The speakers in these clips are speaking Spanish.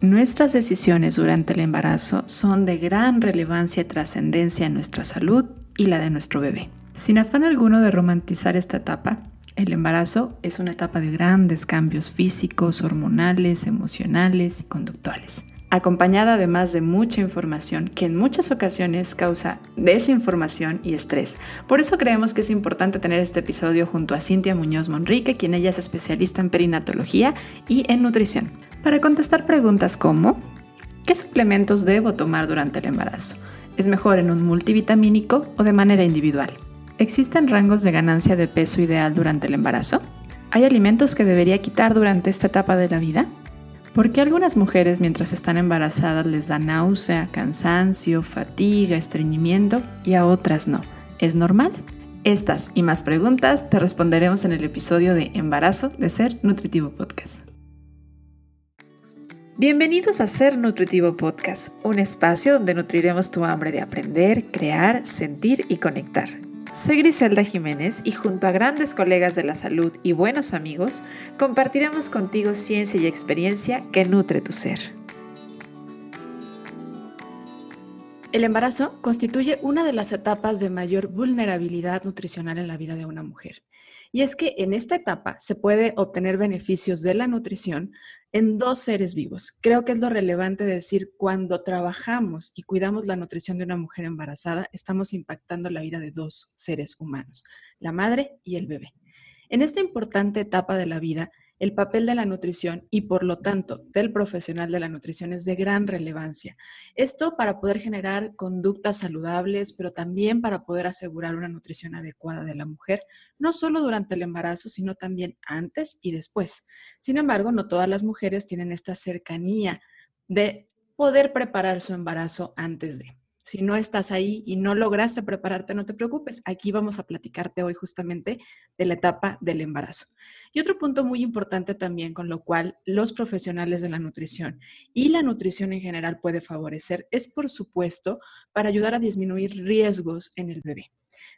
Nuestras decisiones durante el embarazo son de gran relevancia y trascendencia en nuestra salud y la de nuestro bebé. Sin afán alguno de romantizar esta etapa, el embarazo es una etapa de grandes cambios físicos, hormonales, emocionales y conductuales, acompañada además de mucha información que en muchas ocasiones causa desinformación y estrés. Por eso creemos que es importante tener este episodio junto a Cintia Muñoz Monrique, quien ella es especialista en perinatología y en nutrición para contestar preguntas como ¿qué suplementos debo tomar durante el embarazo? ¿Es mejor en un multivitamínico o de manera individual? ¿Existen rangos de ganancia de peso ideal durante el embarazo? ¿Hay alimentos que debería quitar durante esta etapa de la vida? ¿Por qué algunas mujeres mientras están embarazadas les da náusea, cansancio, fatiga, estreñimiento y a otras no? ¿Es normal? Estas y más preguntas te responderemos en el episodio de Embarazo de Ser Nutritivo Podcast. Bienvenidos a Ser Nutritivo Podcast, un espacio donde nutriremos tu hambre de aprender, crear, sentir y conectar. Soy Griselda Jiménez y junto a grandes colegas de la salud y buenos amigos, compartiremos contigo ciencia y experiencia que nutre tu ser. El embarazo constituye una de las etapas de mayor vulnerabilidad nutricional en la vida de una mujer. Y es que en esta etapa se puede obtener beneficios de la nutrición en dos seres vivos. Creo que es lo relevante decir, cuando trabajamos y cuidamos la nutrición de una mujer embarazada, estamos impactando la vida de dos seres humanos, la madre y el bebé. En esta importante etapa de la vida, el papel de la nutrición y por lo tanto del profesional de la nutrición es de gran relevancia. Esto para poder generar conductas saludables, pero también para poder asegurar una nutrición adecuada de la mujer, no solo durante el embarazo, sino también antes y después. Sin embargo, no todas las mujeres tienen esta cercanía de poder preparar su embarazo antes de. Si no estás ahí y no lograste prepararte, no te preocupes. Aquí vamos a platicarte hoy justamente de la etapa del embarazo. Y otro punto muy importante también con lo cual los profesionales de la nutrición y la nutrición en general puede favorecer es, por supuesto, para ayudar a disminuir riesgos en el bebé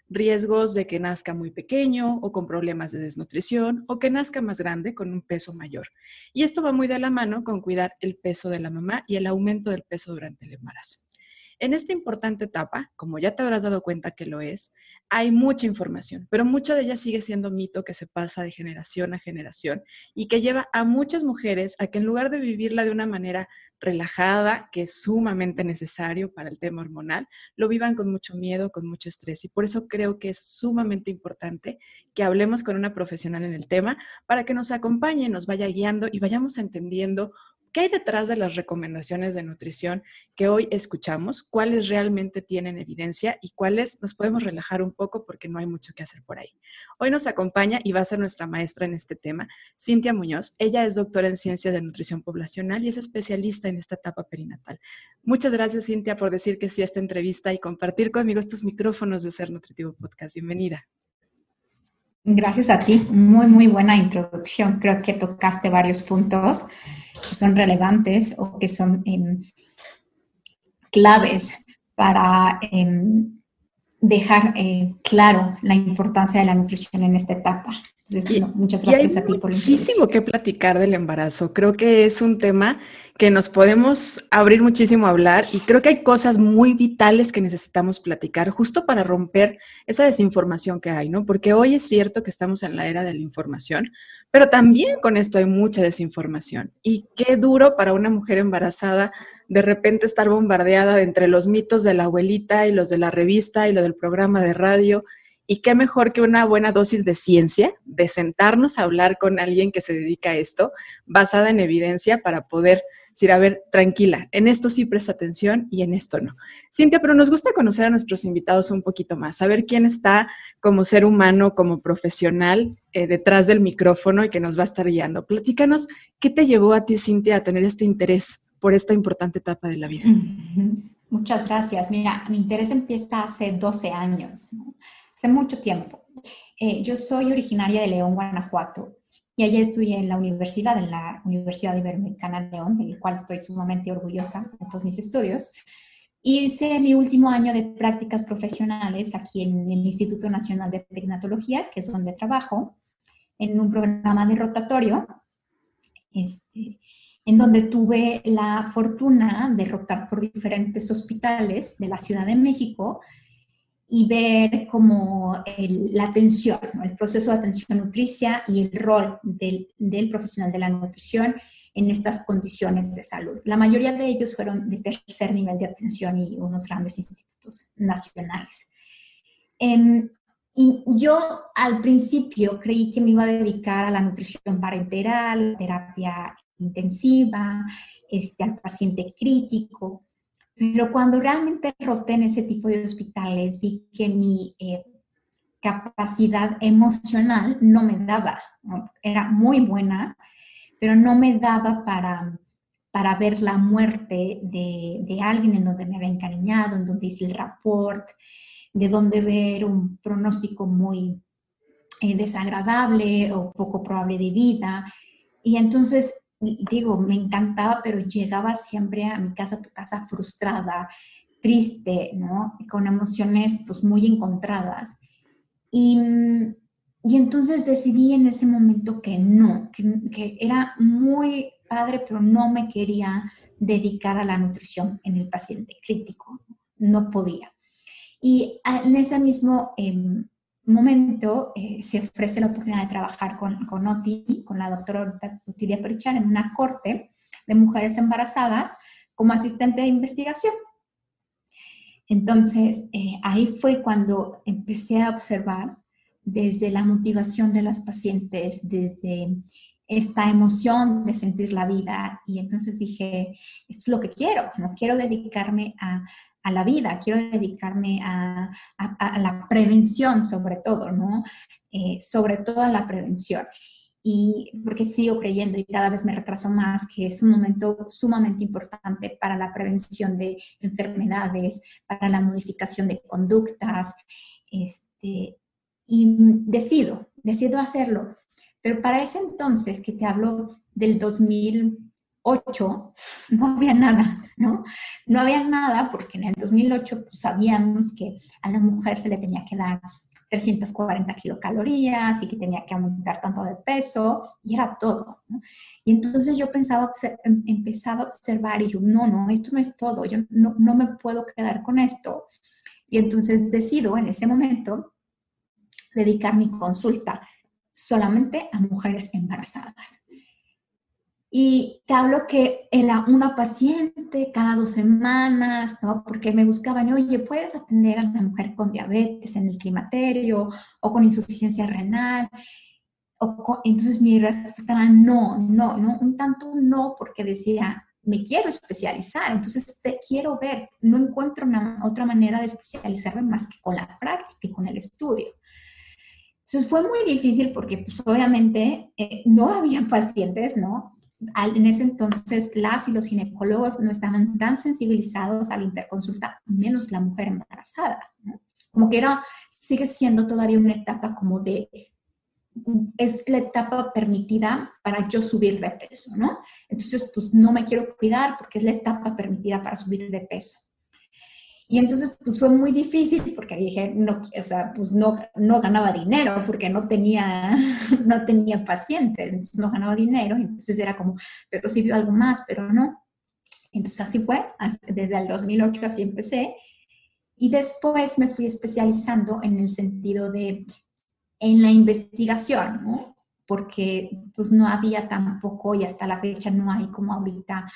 riesgos de que nazca muy pequeño o con problemas de desnutrición o que nazca más grande con un peso mayor. Y esto va muy de la mano con cuidar el peso de la mamá y el aumento del peso durante el embarazo. En esta importante etapa, como ya te habrás dado cuenta que lo es, hay mucha información, pero mucha de ella sigue siendo mito que se pasa de generación a generación y que lleva a muchas mujeres a que en lugar de vivirla de una manera relajada, que es sumamente necesario para el tema hormonal, lo vivan con mucho miedo, con mucho estrés. Y por eso creo que es sumamente importante que hablemos con una profesional en el tema para que nos acompañe, nos vaya guiando y vayamos entendiendo ¿Qué hay detrás de las recomendaciones de nutrición que hoy escuchamos? ¿Cuáles realmente tienen evidencia y cuáles nos podemos relajar un poco porque no hay mucho que hacer por ahí? Hoy nos acompaña y va a ser nuestra maestra en este tema, Cintia Muñoz. Ella es doctora en ciencias de nutrición poblacional y es especialista en esta etapa perinatal. Muchas gracias, Cintia, por decir que sí a esta entrevista y compartir conmigo estos micrófonos de Ser Nutritivo Podcast. Bienvenida. Gracias a ti. Muy, muy buena introducción. Creo que tocaste varios puntos son relevantes o que son em, claves para em, dejar eh, claro la importancia de la nutrición en esta etapa. Entonces, muchas gracias a ti por Muchísimo que platicar del embarazo. Creo que es un tema que nos podemos abrir muchísimo a hablar y creo que hay cosas muy vitales que necesitamos platicar justo para romper esa desinformación que hay, ¿no? Porque hoy es cierto que estamos en la era de la información, pero también con esto hay mucha desinformación. Y qué duro para una mujer embarazada de repente estar bombardeada entre los mitos de la abuelita y los de la revista y lo del programa de radio. Y qué mejor que una buena dosis de ciencia, de sentarnos a hablar con alguien que se dedica a esto, basada en evidencia para poder decir, a ver, tranquila, en esto sí presta atención y en esto no. Cintia, pero nos gusta conocer a nuestros invitados un poquito más, saber quién está como ser humano, como profesional eh, detrás del micrófono y que nos va a estar guiando. Platícanos, ¿qué te llevó a ti, Cintia, a tener este interés por esta importante etapa de la vida? Muchas gracias. Mira, mi interés empieza hace 12 años, hace mucho tiempo. Eh, yo soy originaria de León, Guanajuato, y allá estudié en la universidad, en la Universidad Iberoamericana León, del cual estoy sumamente orgullosa de todos mis estudios. Hice mi último año de prácticas profesionales aquí en el Instituto Nacional de Tecnatología, que es donde trabajo, en un programa de rotatorio. Este, en donde tuve la fortuna de rotar por diferentes hospitales de la Ciudad de México y ver como la atención, el proceso de atención nutricia y el rol del, del, profesional de la nutrición en estas condiciones de salud. La mayoría de ellos fueron de tercer nivel de atención y unos grandes institutos nacionales. Em, y yo al principio creí que me iba a dedicar a la nutrición parenteral, terapia intensiva, este, al paciente crítico, pero cuando realmente roté en ese tipo de hospitales vi que mi eh, capacidad emocional no me daba, era muy buena, pero no me daba para, para ver la muerte de, de alguien en donde me había encariñado, en donde hice el rapport, de dónde ver un pronóstico muy eh, desagradable o poco probable de vida. Y entonces, digo, me encantaba, pero llegaba siempre a mi casa, a tu casa frustrada, triste, ¿no? Con emociones pues muy encontradas. Y, y entonces decidí en ese momento que no, que, que era muy padre, pero no me quería dedicar a la nutrición en el paciente crítico, no podía. Y en ese mismo em, momento eh, se ofrece la oportunidad de trabajar con, con OTI, con la doctora Utilia Perichar, en una corte de mujeres embarazadas como asistente de investigación. Entonces, eh, ahí fue cuando empecé a observar desde la motivación de las pacientes, desde esta emoción de sentir la vida. Y entonces dije, esto es lo que quiero, no quiero dedicarme a a la vida, quiero dedicarme a, la prevención sobre todo, ¿no? Eh, sobre todo a la prevención. Y porque sigo creyendo y cada vez me retraso más que es un momento sumamente importante para la prevención de enfermedades, para la modificación de conductas, este, y decido, decido hacerlo. Pero para ese entonces, que te hablo del 2000, 2008 no había nada, ¿no? No había nada porque en el 2008 pues, sabíamos que a la mujer se le tenía que dar 340 kilocalorías y que tenía que aumentar tanto de peso y era todo. Y entonces yo pensaba, em, empezaba a observar y yo, no, no, esto no es todo, yo no, no me puedo quedar con esto. Y entonces decido en ese momento dedicar mi consulta solamente a mujeres embarazadas. Y te hablo que era una paciente cada dos semanas, ¿no? Porque me buscaban, oye, ¿puedes atender a una mujer con diabetes en el climaterio o con insuficiencia renal? O entonces mi respuesta era no, no, no, un tanto no, porque decía, me quiero especializar, entonces te quiero ver, no encuentro una, otra manera de especializarme más que con la práctica y con el estudio. Entonces fue muy difícil porque pues obviamente eh, no había pacientes, ¿no? En ese entonces las y los ginecólogos no estaban tan sensibilizados a la interconsulta, menos la mujer embarazada. Como que era, sigue siendo todavía una etapa como de, es la etapa permitida para yo subir de peso, ¿no? Entonces, pues no me quiero cuidar porque es la etapa permitida para subir de peso. Y entonces, pues fue muy difícil porque dije, no, o sea, pues no, no ganaba dinero porque no tenía, no tenía pacientes, entonces no ganaba dinero, entonces era como, pero sí vio algo más, pero no. Entonces así fue, desde el 2008 así empecé. Y después me fui especializando en el sentido de, en la investigación, ¿no? Porque pues no había tampoco, y hasta la fecha no hay como ahorita,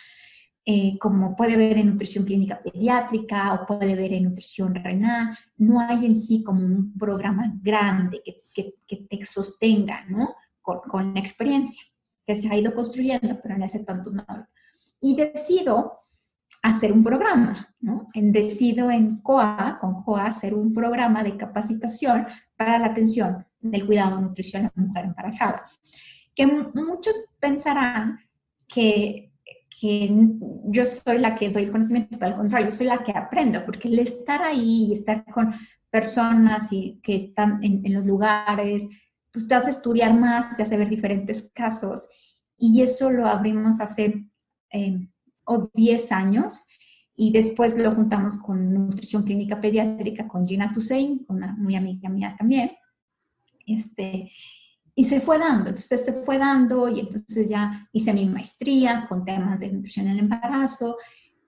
eh, como puede ver en nutrición clínica pediátrica o puede ver en nutrición renal, no hay en sí como un programa grande que, que, te sostenga, ¿no? Con, con, la experiencia que se ha ido construyendo, pero en ese tanto no. Y decido hacer un programa, ¿no? En, decido en COA, con COA, hacer un programa de capacitación para la atención del cuidado nutricional a la mujer embarazada. Que muchos pensarán que que yo soy la que doy el conocimiento, pero al contrario, yo soy la que aprendo, porque el estar ahí y estar con personas y que están en, los lugares, pues te hace estudiar más, te hace ver diferentes casos. Y eso lo abrimos hace eh, 10 años y después lo juntamos con nutrición clínica pediátrica con Gina Tusein, una muy amiga mía también. Este, y se fue dando, entonces se fue dando y entonces ya hice mi maestría con temas de nutrición en el embarazo.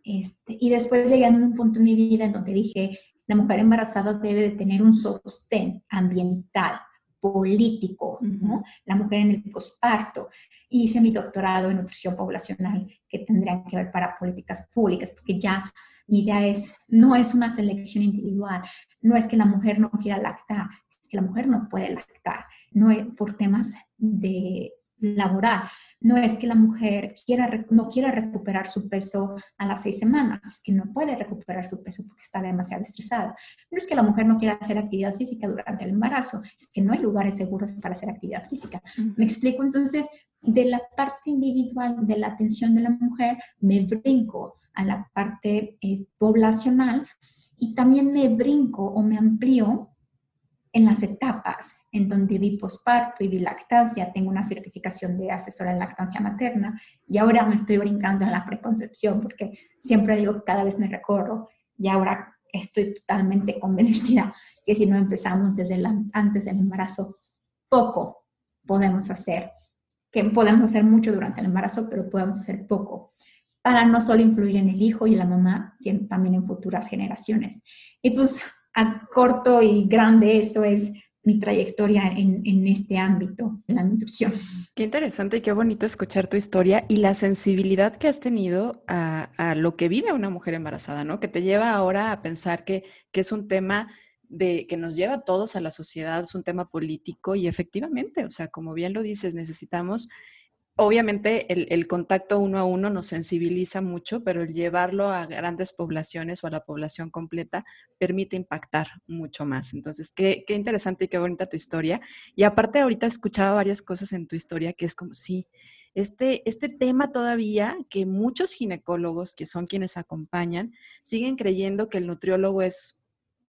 Este, y después llegué a un punto en mi vida en donde dije, la mujer embarazada debe de tener un sostén ambiental, político, ¿no? La mujer en el posparto. Hice mi doctorado en nutrición poblacional que tendrían que ver para políticas públicas, porque ya mi idea es, no es una selección individual, no es que la mujer no quiera lactar, es que la mujer no puede lactar no es por temas de laboral. No es que la mujer quiera, no quiera recuperar su peso a las seis semanas, es que no puede recuperar su peso porque está demasiado estresada. No es que la mujer no quiera hacer actividad física durante el embarazo, es que no hay lugares seguros para hacer actividad física. Me explico entonces, de la parte individual de la atención de la mujer, me brinco a la parte eh, poblacional y también me brinco o me amplío en las etapas en donde vi posparto y vi lactancia, tengo una certificación de asesora en lactancia materna y ahora me estoy brincando en la preconcepción porque siempre digo que cada vez me recorro y ahora estoy totalmente convencida que si no empezamos desde antes del embarazo, poco podemos hacer, que podemos hacer mucho durante el embarazo, pero podemos hacer poco para no solo influir en el hijo y la mamá, sino también en futuras generaciones. Y pues a corto y grande eso es mi trayectoria en, este ámbito de la nutrición. Qué interesante y qué bonito escuchar tu historia y la sensibilidad que has tenido a, lo que vive una mujer embarazada, ¿no? Que te lleva ahora a pensar que, que es un tema de que nos lleva a todos a la sociedad, es un tema político y efectivamente, o sea, como bien lo dices, necesitamos obviamente el, contacto uno a uno nos sensibiliza mucho, pero el llevarlo a grandes poblaciones o a la población completa permite impactar mucho más. Entonces, qué, interesante y qué bonita tu historia. Y aparte, ahorita he escuchado varias cosas en tu historia que es como, sí, este, este tema todavía que muchos ginecólogos, que son quienes acompañan, siguen creyendo que el nutriólogo es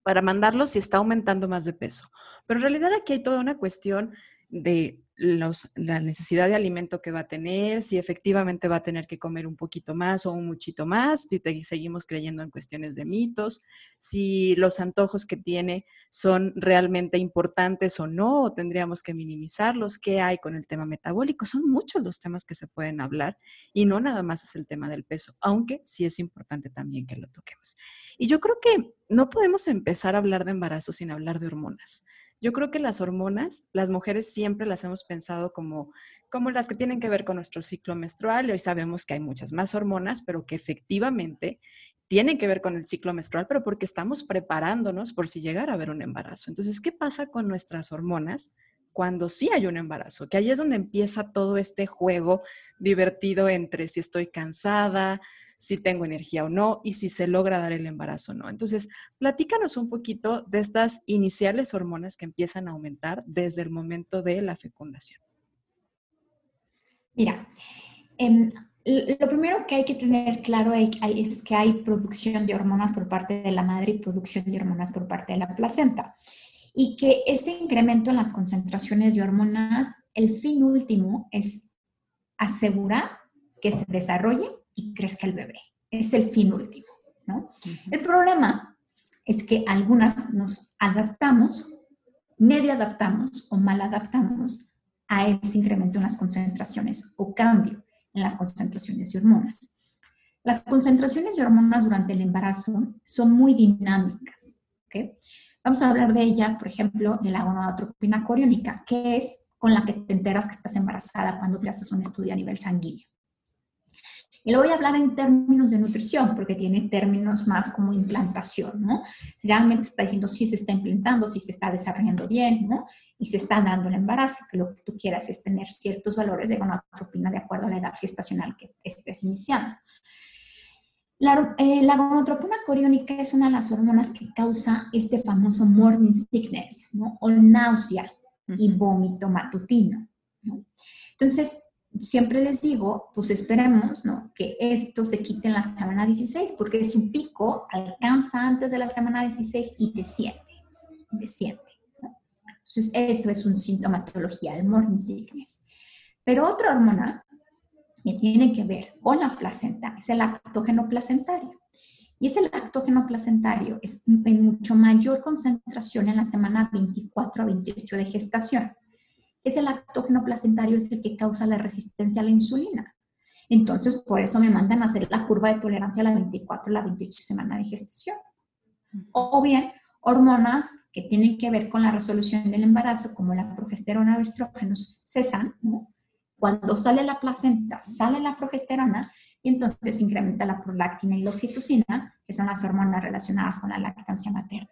para mandarlo si está aumentando más de peso. Pero en realidad aquí hay toda una cuestión de la necesidad de alimento que va a tener, si efectivamente va a tener que comer un poquito más o un muchito más, si seguimos creyendo en cuestiones de mitos, si los antojos que tiene son realmente importantes o no, tendríamos que minimizarlos, qué hay con el tema metabólico. Son muchos los temas que se pueden hablar y no nada más es el tema del peso, aunque sí es importante también que lo toquemos. Y yo creo que no podemos empezar a hablar de embarazo sin hablar de hormonas. Yo creo que las hormonas, las mujeres siempre las hemos pensado como, como las que tienen que ver con nuestro ciclo menstrual y hoy sabemos que hay muchas más hormonas, pero que efectivamente tienen que ver con el ciclo menstrual, pero porque estamos preparándonos por si llegara a haber un embarazo. Entonces, ¿qué pasa con nuestras hormonas? cuando sí hay un embarazo, que ahí es donde empieza todo este juego divertido entre si estoy cansada, si tengo energía o no y si se logra dar el embarazo o no. Entonces, platícanos un poquito de estas iniciales hormonas que empiezan a aumentar desde el momento de la fecundación. Mira, em, lo primero que hay que tener claro es que hay producción de hormonas por parte de la madre y producción de hormonas por parte de la placenta. Y que ese incremento en las concentraciones de hormonas, el fin último es asegurar que se desarrolle y crezca el bebé. Es el fin último, ¿no? El problema es que algunas nos adaptamos, medio adaptamos o mal adaptamos a ese incremento en las concentraciones o cambio en las concentraciones de hormonas. Las concentraciones de hormonas durante el embarazo son muy dinámicas. ¿okay? Vamos a hablar de ella, por ejemplo, de la gonadotropina coriónica, que es con la que te enteras que estás embarazada cuando te haces un estudio a nivel sanguíneo. Y lo voy a hablar en términos de nutrición, porque tiene términos más como implantación, ¿no? Realmente está diciendo si se está implantando, si se está desarrollando bien, ¿no? Y se está dando el embarazo, que lo que tú quieras es tener ciertos valores de gonadotropina de acuerdo a la edad gestacional que estés iniciando. La, eh, la gonadotropina coriónica es una de las hormonas que causa este famoso morning sickness, ¿no? O náusea y vómito matutino, ¿no? Entonces, siempre les digo, pues esperemos ¿no? que esto se quite en la semana 16, porque su pico alcanza antes de la semana 16 y desciende, desciende. Entonces, eso es un sintomatología, el morning sickness. Pero otra hormona que tiene que ver con la placenta es el lactógeno placentario. Y ese lactógeno placentario es en mucho mayor concentración en la semana 24 a 28 de gestación. Ese lactógeno placentario es el que causa la resistencia a la insulina. Entonces, por eso me mandan a hacer la curva de tolerancia a la 24, la 28 semana de gestación. O bien, hormonas que tienen que ver con la resolución del embarazo, como la progesterona o estrógenos, cesan. Cuando sale la placenta, sale la progesterona y entonces incrementa la prolactina y la oxitocina, que son las hormonas relacionadas con la lactancia materna.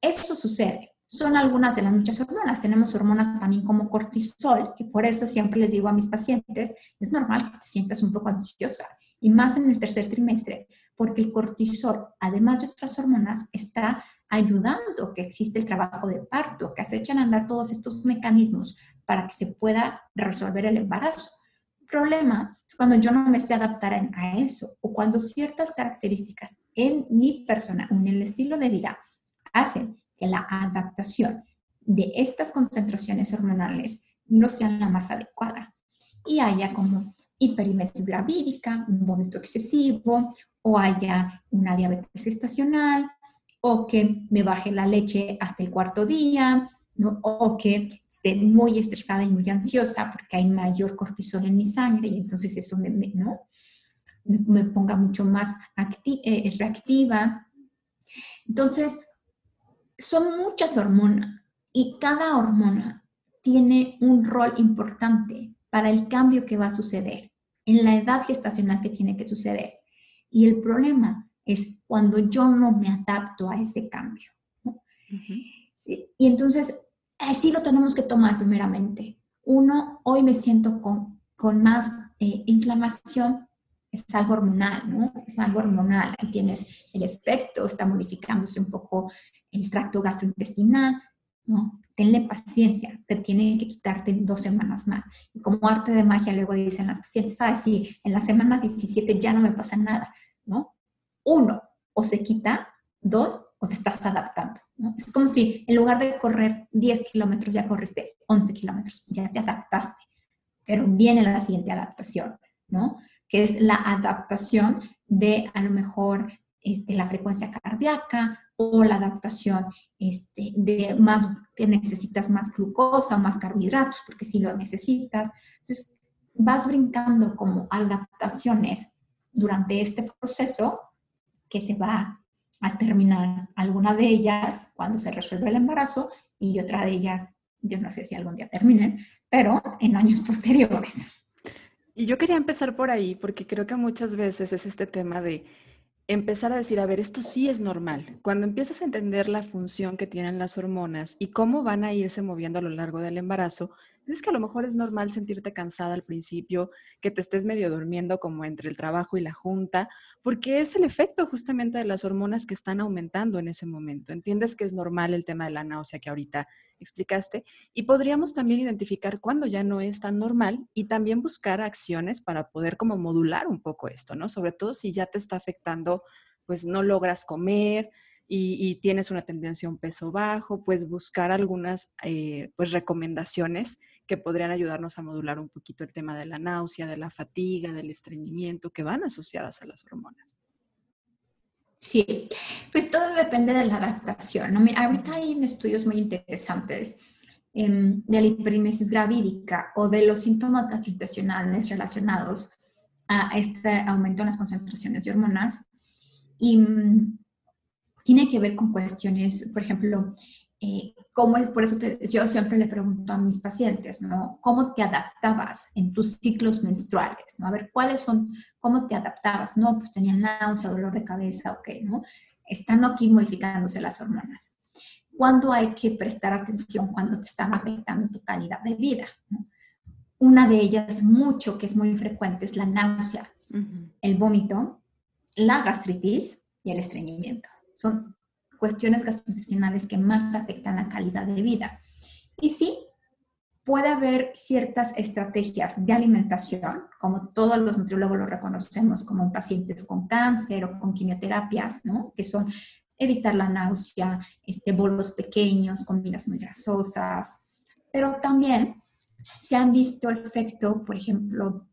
Eso sucede. Son algunas de las muchas hormonas. Tenemos hormonas también como cortisol, que por eso siempre les digo a mis pacientes, es normal que te sientas un poco ansiosa, y más en el tercer trimestre, porque el cortisol, además de otras hormonas, está ayudando que existe el trabajo de parto, que se a andar todos estos mecanismos para que se pueda resolver el embarazo. El problema es cuando yo no me sé adaptar a eso o cuando ciertas características en mi persona o en el estilo de vida hacen que la adaptación de estas concentraciones hormonales no sea la más adecuada y haya como hiperimesis gravídica, un vómito excesivo o haya una diabetes gestacional o que me baje la leche hasta el cuarto día o que esté muy estresada y muy ansiosa porque hay mayor cortisol en mi sangre y entonces eso me, ¿no? me ponga mucho más eh, reactiva. Entonces, son muchas hormonas y cada hormona tiene un rol importante para el cambio que va a suceder en la edad gestacional que tiene que suceder. Y el problema es cuando yo no me adapto a ese cambio. Y entonces, así lo tenemos que tomar primeramente. Uno, hoy me siento con, con más eh, inflamación, es algo hormonal, ¿no? Es algo hormonal. Ahí tienes el efecto, está modificándose un poco el tracto gastrointestinal, ¿no? Tenle paciencia, te tienen que quitarte dos semanas más. Y como arte de magia, luego dicen las pacientes, ¿sabes? Si en la semana 17 ya no me pasa nada, ¿no? Uno, o se quita, dos, o te estás adaptando, ¿no? Es como si en lugar de correr 10 kilómetros, ya corriste 11 kilómetros, ya te adaptaste. Pero viene la siguiente adaptación, ¿no? Que es la adaptación de a lo mejor este, la frecuencia cardíaca o la adaptación este, de más, que necesitas más glucosa, más carbohidratos, porque si lo necesitas. Entonces, vas brincando como adaptaciones durante este proceso que se va a terminar alguna de ellas cuando se resuelve el embarazo y otra de ellas, yo no sé si algún día terminen, pero en años posteriores. Y yo quería empezar por ahí porque creo que muchas veces es este tema de empezar a decir, a ver, esto sí es normal. Cuando empiezas a entender la función que tienen las hormonas y cómo van a irse moviendo a lo largo del embarazo, es que a lo mejor es normal sentirte cansada al principio, que te estés medio durmiendo como entre el trabajo y la junta, porque es el efecto justamente de las hormonas que están aumentando en ese momento. Entiendes que es normal el tema de la náusea que ahorita explicaste y podríamos también identificar cuándo ya no es tan normal y también buscar acciones para poder como modular un poco esto, ¿no? Sobre todo si ya te está afectando, pues no logras comer, y, tienes una tendencia a un peso bajo, pues buscar algunas eh, pues recomendaciones que podrían ayudarnos a modular un poquito el tema de la náusea, de la fatiga, del estreñimiento, que van asociadas a las hormonas. Sí, pues todo depende de la adaptación. ¿no? Mira, ahorita hay estudios muy interesantes em, de la hiperimesis gravídica o de los síntomas gastrointestinales relacionados a este aumento en las concentraciones de hormonas. Y mm, tiene que ver con cuestiones, por ejemplo, eh, ¿cómo es? Por eso yo siempre le pregunto a mis pacientes, ¿no? ¿Cómo te adaptabas en tus ciclos menstruales? ¿no? A ver, ¿cuáles son, cómo te adaptabas? No, pues tenía náusea, dolor de cabeza, ok, ¿no? Estando aquí modificándose las hormonas. ¿Cuándo hay que prestar atención cuando te están afectando tu calidad de vida? Una de ellas, mucho, que es muy frecuente, es la náusea, el vómito, la gastritis y el estreñimiento. Son cuestiones gastrointestinales que más afectan la calidad de vida. Y sí, puede haber ciertas estrategias de alimentación, como todos los nutriólogos lo reconocemos, como en pacientes con cáncer o con quimioterapias, ¿no? que son evitar la náusea, este, bolos pequeños, comidas muy grasosas, pero también se han visto efecto, por ejemplo,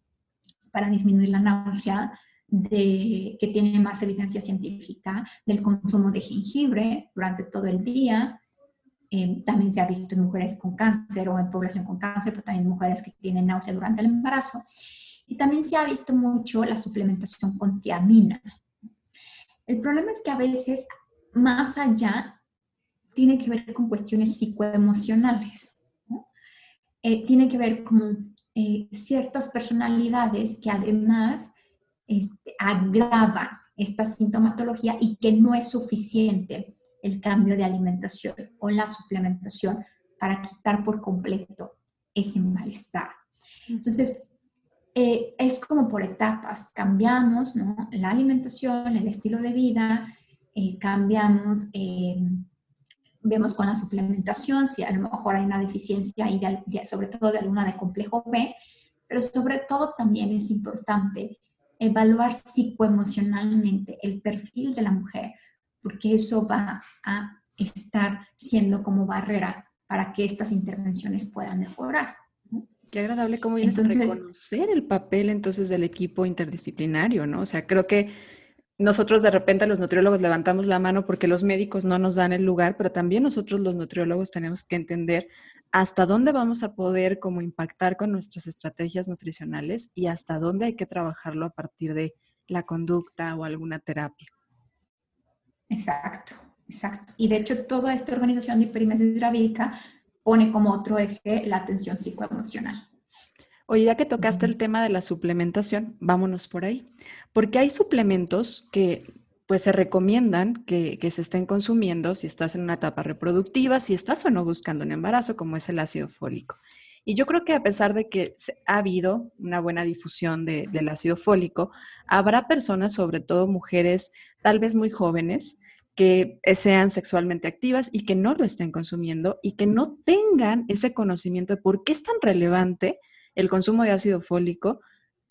para disminuir la náusea, de, que tiene más evidencia científica del consumo de jengibre durante todo el día, eh, también se ha visto en mujeres con cáncer o en población con cáncer, pero también mujeres que tienen náusea durante el embarazo. Y también se ha visto mucho la suplementación con tiamina. El problema es que a veces, más allá, tiene que ver con cuestiones psicoemocionales. Eh, tiene que ver con eh, ciertas personalidades que además este, agravan esta sintomatología y que no es suficiente el cambio de alimentación o la suplementación para quitar por completo ese malestar. Entonces, eh, es como por etapas, cambiamos la alimentación, el estilo de vida, eh, cambiamos, eh, vemos con la suplementación si a lo mejor hay una deficiencia ahí, sobre todo de alguna de complejo B, pero sobre todo también es importante evaluar psicoemocionalmente el perfil de la mujer, porque eso va a estar siendo como barrera para que estas intervenciones puedan mejorar. Qué agradable cómo vienes a reconocer el papel entonces del equipo interdisciplinario, ¿no? O sea, creo que nosotros de repente los nutriólogos levantamos la mano porque los médicos no nos dan el lugar, pero también nosotros los nutriólogos tenemos que entender hasta dónde vamos a poder como impactar con nuestras estrategias nutricionales y hasta dónde hay que trabajarlo a partir de la conducta o alguna terapia. Exacto, exacto. Y de hecho toda esta organización de hiperimesis gravídica pone como otro eje la atención psicoemocional. Oye, ya que tocaste el tema de la suplementación, vámonos por ahí, porque hay suplementos que pues se recomiendan que, se estén consumiendo si estás en una etapa reproductiva, si estás o no buscando un embarazo, como es el ácido fólico. Y yo creo que a pesar de que ha habido una buena difusión del ácido fólico, habrá personas, sobre todo mujeres tal vez muy jóvenes, que sean sexualmente activas y que no lo estén consumiendo y que no tengan ese conocimiento de por qué es tan relevante el consumo de ácido fólico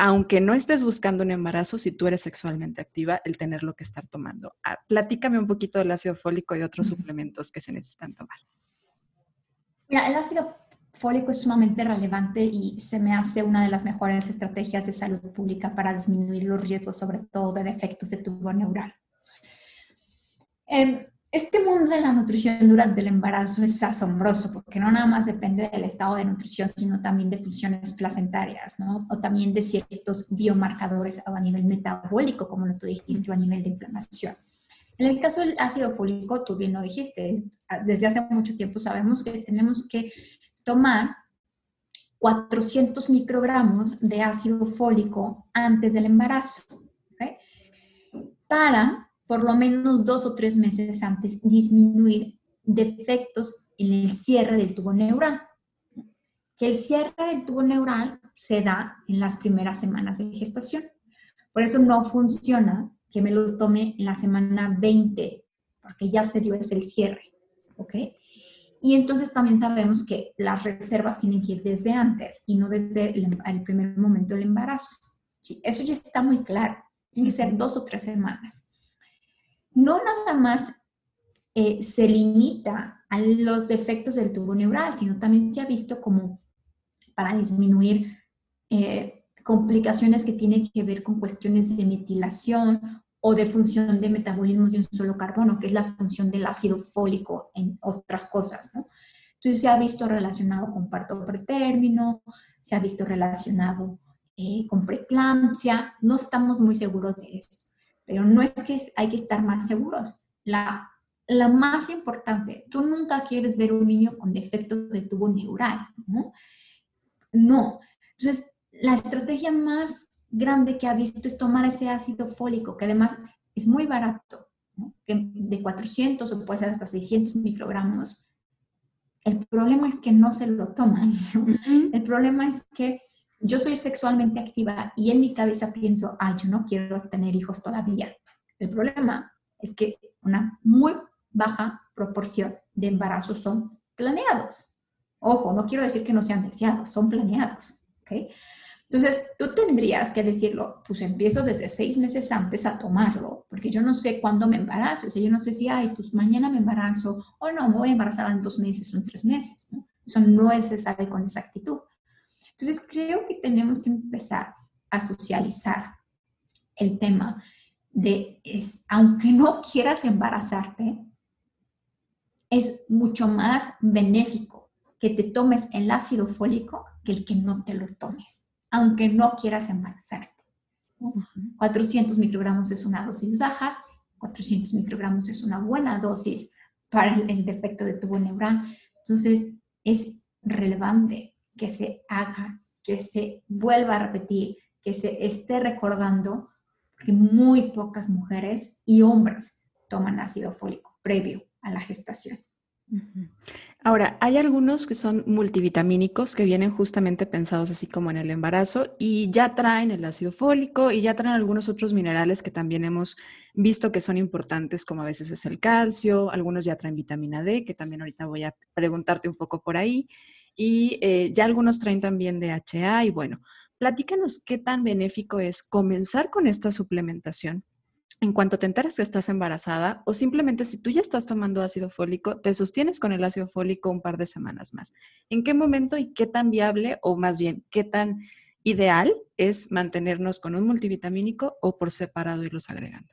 aunque no estés buscando un embarazo, si tú eres sexualmente activa, el tenerlo que estar tomando. Ah, platícame un poquito del ácido fólico y otros suplementos que se necesitan tomar. Mira, el ácido fólico es sumamente relevante y se me hace una de las mejores estrategias de salud pública para disminuir los riesgos, sobre todo de defectos de tubo neural. Eh, este mundo de la nutrición durante el embarazo es asombroso porque no nada más depende del estado de nutrición, sino también de funciones placentarias, ¿no? O también de ciertos biomarcadores a nivel metabólico, como lo tú dijiste, o a nivel de inflamación. En el caso del ácido fólico, tú bien lo dijiste, desde hace mucho tiempo sabemos que tenemos que tomar 400 microgramos de ácido fólico antes del embarazo, ¿okay? Para por lo menos dos o tres meses antes disminuir defectos en el cierre del tubo neural. Que el cierre del tubo neural se da en las primeras semanas de gestación. Por eso no funciona que me lo tome en la semana 20, porque ya se dio ese el cierre. ¿Ok? Y entonces también sabemos que las reservas tienen que ir desde antes y no desde el, el primer momento del embarazo. Sí, eso ya está muy claro. Tiene que ser dos o tres semanas no nada más eh, se limita a los defectos del tubo neural, sino también se ha visto como para disminuir eh, complicaciones que tienen que ver con cuestiones de metilación o de función de metabolismo de un solo carbono, que es la función del ácido fólico en otras cosas, Entonces se ha visto relacionado con parto pretérmino, se ha visto relacionado eh, con preeclampsia, no estamos muy seguros de eso pero no es que hay que estar más seguros. La, la más importante, tú nunca quieres ver un niño con defectos de tubo neural, ¿no? No. Entonces, la estrategia más grande que ha visto es tomar ese ácido fólico, que además es muy barato, ¿no? de 400 o puede ser hasta 600 microgramos. El problema es que no se lo toman. El problema es que yo soy sexualmente activa y en mi cabeza pienso, ay, yo no quiero tener hijos todavía. El problema es que una muy baja proporción de embarazos son planeados. Ojo, no quiero decir que no sean deseados, son planeados. ¿okay? Entonces, tú tendrías que decirlo, pues empiezo desde seis meses antes a tomarlo, porque yo no sé cuándo me embarazo. O sea, yo no sé si, ay, pues mañana me embarazo o no, me voy a embarazar en dos meses o en tres meses. Eso no es sabe con exactitud. Entonces, creo que tenemos que empezar a socializar el tema de, es, aunque no quieras embarazarte, es mucho más benéfico que te tomes el ácido fólico que el que no te lo tomes, aunque no quieras embarazarte. 400 microgramos es una dosis baja, 400 microgramos es una buena dosis para el, defecto de tubo neural. Entonces, es relevante que se haga, que se vuelva a repetir, que se esté recordando, que muy pocas mujeres y hombres toman ácido fólico previo a la gestación. Ahora, hay algunos que son multivitamínicos que vienen justamente pensados así como en el embarazo y ya traen el ácido fólico y ya traen algunos otros minerales que también hemos visto que son importantes, como a veces es el calcio, algunos ya traen vitamina D, que también ahorita voy a preguntarte un poco por ahí, y eh, ya algunos traen también DHA y bueno, platícanos qué tan benéfico es comenzar con esta suplementación en cuanto te enteras que estás embarazada o simplemente si tú ya estás tomando ácido fólico, te sostienes con el ácido fólico un par de semanas más. ¿En qué momento y qué tan viable o más bien qué tan ideal es mantenernos con un multivitamínico o por separado irlos agregando?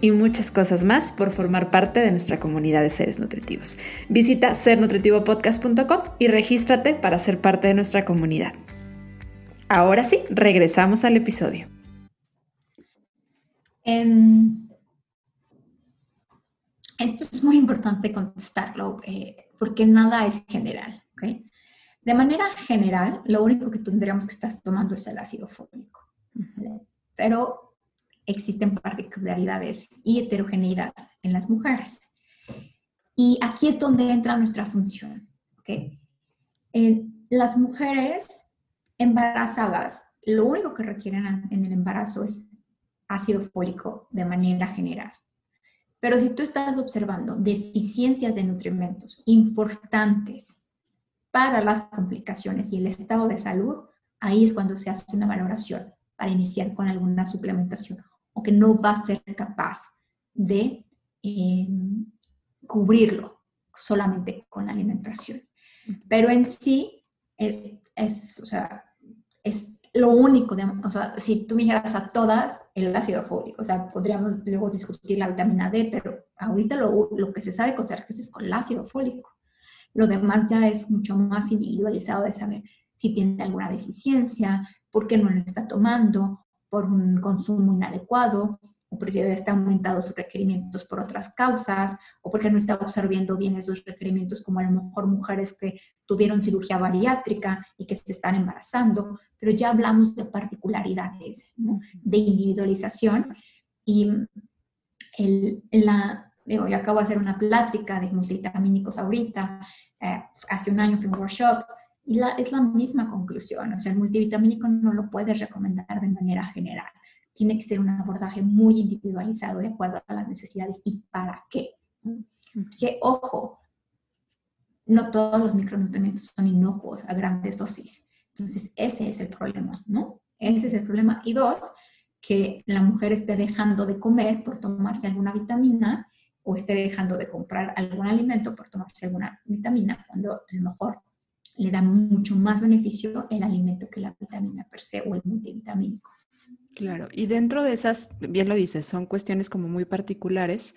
y muchas cosas más por formar parte de nuestra comunidad de seres nutritivos. Visita sernutritivopodcast.com y regístrate para ser parte de nuestra comunidad. Ahora sí, regresamos al episodio. Em, esto es muy importante contestarlo eh, porque nada es general. De manera general, lo único que tendríamos que estar tomando es el ácido fólico. Pero existen particularidades y heterogeneidad en las mujeres. Y aquí es donde entra nuestra función. ¿okay? las mujeres embarazadas, lo único que requieren en el embarazo es ácido fólico de manera general. Pero si tú estás observando deficiencias de nutrimentos importantes para las complicaciones y el estado de salud, ahí es cuando se hace una valoración para iniciar con alguna suplementación o que no va a ser capaz de em, cubrirlo solamente con la alimentación. Pero en sí es, es, o sea, es lo único, de, o sea, si tú dijeras a todas el ácido fólico, o sea, podríamos luego discutir la vitamina D, pero ahorita lo, lo que se sabe con certeza es con el ácido fólico. Lo demás ya es mucho más individualizado de saber si tiene alguna deficiencia, por qué no lo está tomando, por un consumo inadecuado, o porque está aumentado sus requerimientos por otras causas, o porque no está absorbiendo bien esos requerimientos, como a lo mejor mujeres que tuvieron cirugía bariátrica y que se están embarazando, pero ya hablamos de particularidades, de individualización. Y el, la, digo, yo acabo de hacer una plática de multivitamínicos ahorita, eh, hace un año fue un workshop, y la, es la misma conclusión, o sea, el multivitamínico no lo puedes recomendar de manera general. Tiene que ser un abordaje muy individualizado de acuerdo a las necesidades y para qué. Que, ojo, no todos los micronutrientes son inocuos a grandes dosis. Entonces, ese es el problema, ¿no? Ese es el problema. Y dos, que la mujer esté dejando de comer por tomarse alguna vitamina o esté dejando de comprar algún alimento por tomarse alguna vitamina, cuando a lo mejor le da mucho más beneficio el alimento que la vitamina per se o el multivitamínico. Claro, y dentro de esas, bien lo dices, son cuestiones como muy particulares,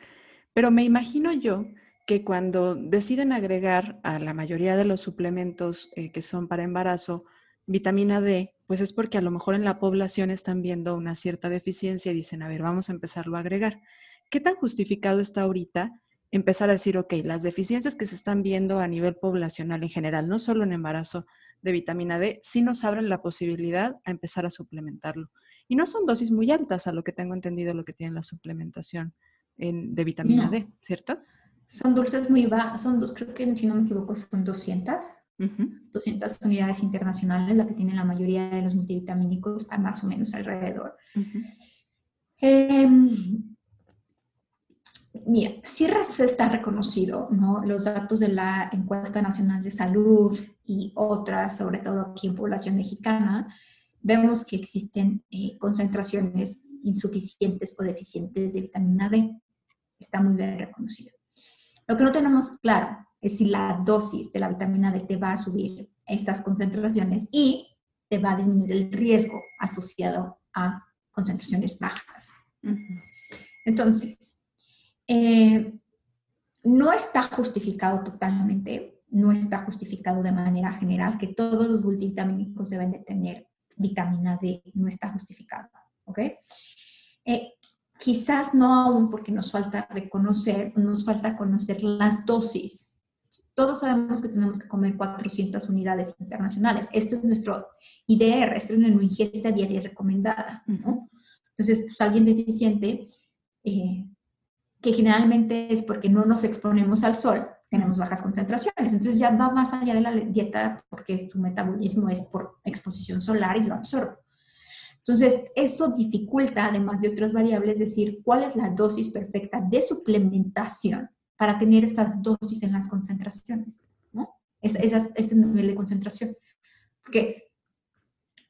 pero me imagino yo que cuando deciden agregar a la mayoría de los suplementos eh, que son para embarazo vitamina D, pues es porque a lo mejor en la población están viendo una cierta deficiencia y dicen, a ver, vamos a empezarlo a agregar. ¿Qué tan justificado está ahorita empezar a decir, ok, las deficiencias que se están viendo a nivel poblacional en general, no solo en embarazo de vitamina D, sí nos abren la posibilidad a empezar a suplementarlo. Y no son dosis muy altas, a lo que tengo entendido, lo que tiene la suplementación de vitamina D, ¿cierto? Son dulces muy bajas, son dos, creo que si no me equivoco, son 200. 200 unidades internacionales, la que tiene la mayoría de los multivitamínicos, más o menos alrededor Mira, sí está reconocido, ¿no? Los datos de la Encuesta Nacional de Salud y otras, sobre todo aquí en población mexicana, vemos que existen eh, concentraciones insuficientes o deficientes de vitamina D. Está muy bien reconocido. Lo que no tenemos claro es si la dosis de la vitamina D te va a subir estas concentraciones y te va a disminuir el riesgo asociado a concentraciones bajas. Entonces, eh, no está justificado totalmente, no está justificado de manera general que todos los multivitamínicos deben de tener vitamina D, no está justificado, ¿ok? Eh, quizás no aún porque nos falta reconocer, nos falta conocer las dosis. Todos sabemos que tenemos que comer 400 unidades internacionales. Esto es nuestro IDR, esto es nuestra ingesta diaria recomendada, ¿no? Entonces, pues alguien deficiente eh, que generalmente es porque no nos exponemos al sol, tenemos bajas concentraciones. Entonces ya va más allá de la dieta porque tu metabolismo es por exposición solar y lo absorbe. Entonces, eso dificulta, además de otras variables, decir cuál es la dosis perfecta de suplementación para tener esas dosis en las concentraciones, ¿no? ese nivel de concentración. Porque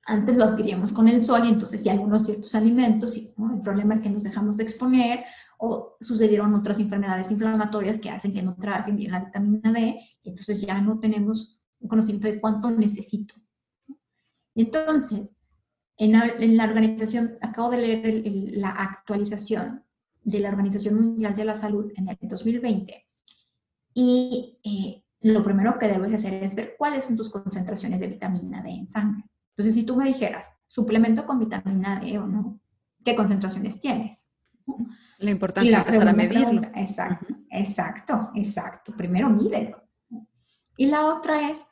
antes lo adquiríamos con el sol y entonces ya algunos ciertos alimentos, y el problema es que nos dejamos de exponer o sucedieron otras enfermedades inflamatorias que hacen que no trabajen bien la vitamina D y entonces ya no tenemos un conocimiento de cuánto necesito. entonces, en la, organización, acabo de leer la actualización de la Organización Mundial de la Salud en el 2020 y eh, lo primero que debes hacer es ver cuáles son tus concentraciones de vitamina D en sangre. Entonces, si tú me dijeras, suplemento con vitamina D o no, ¿qué concentraciones tienes? La importancia de para medirlo. exacto, exacto, exacto. Primero mídelo. Y la otra es,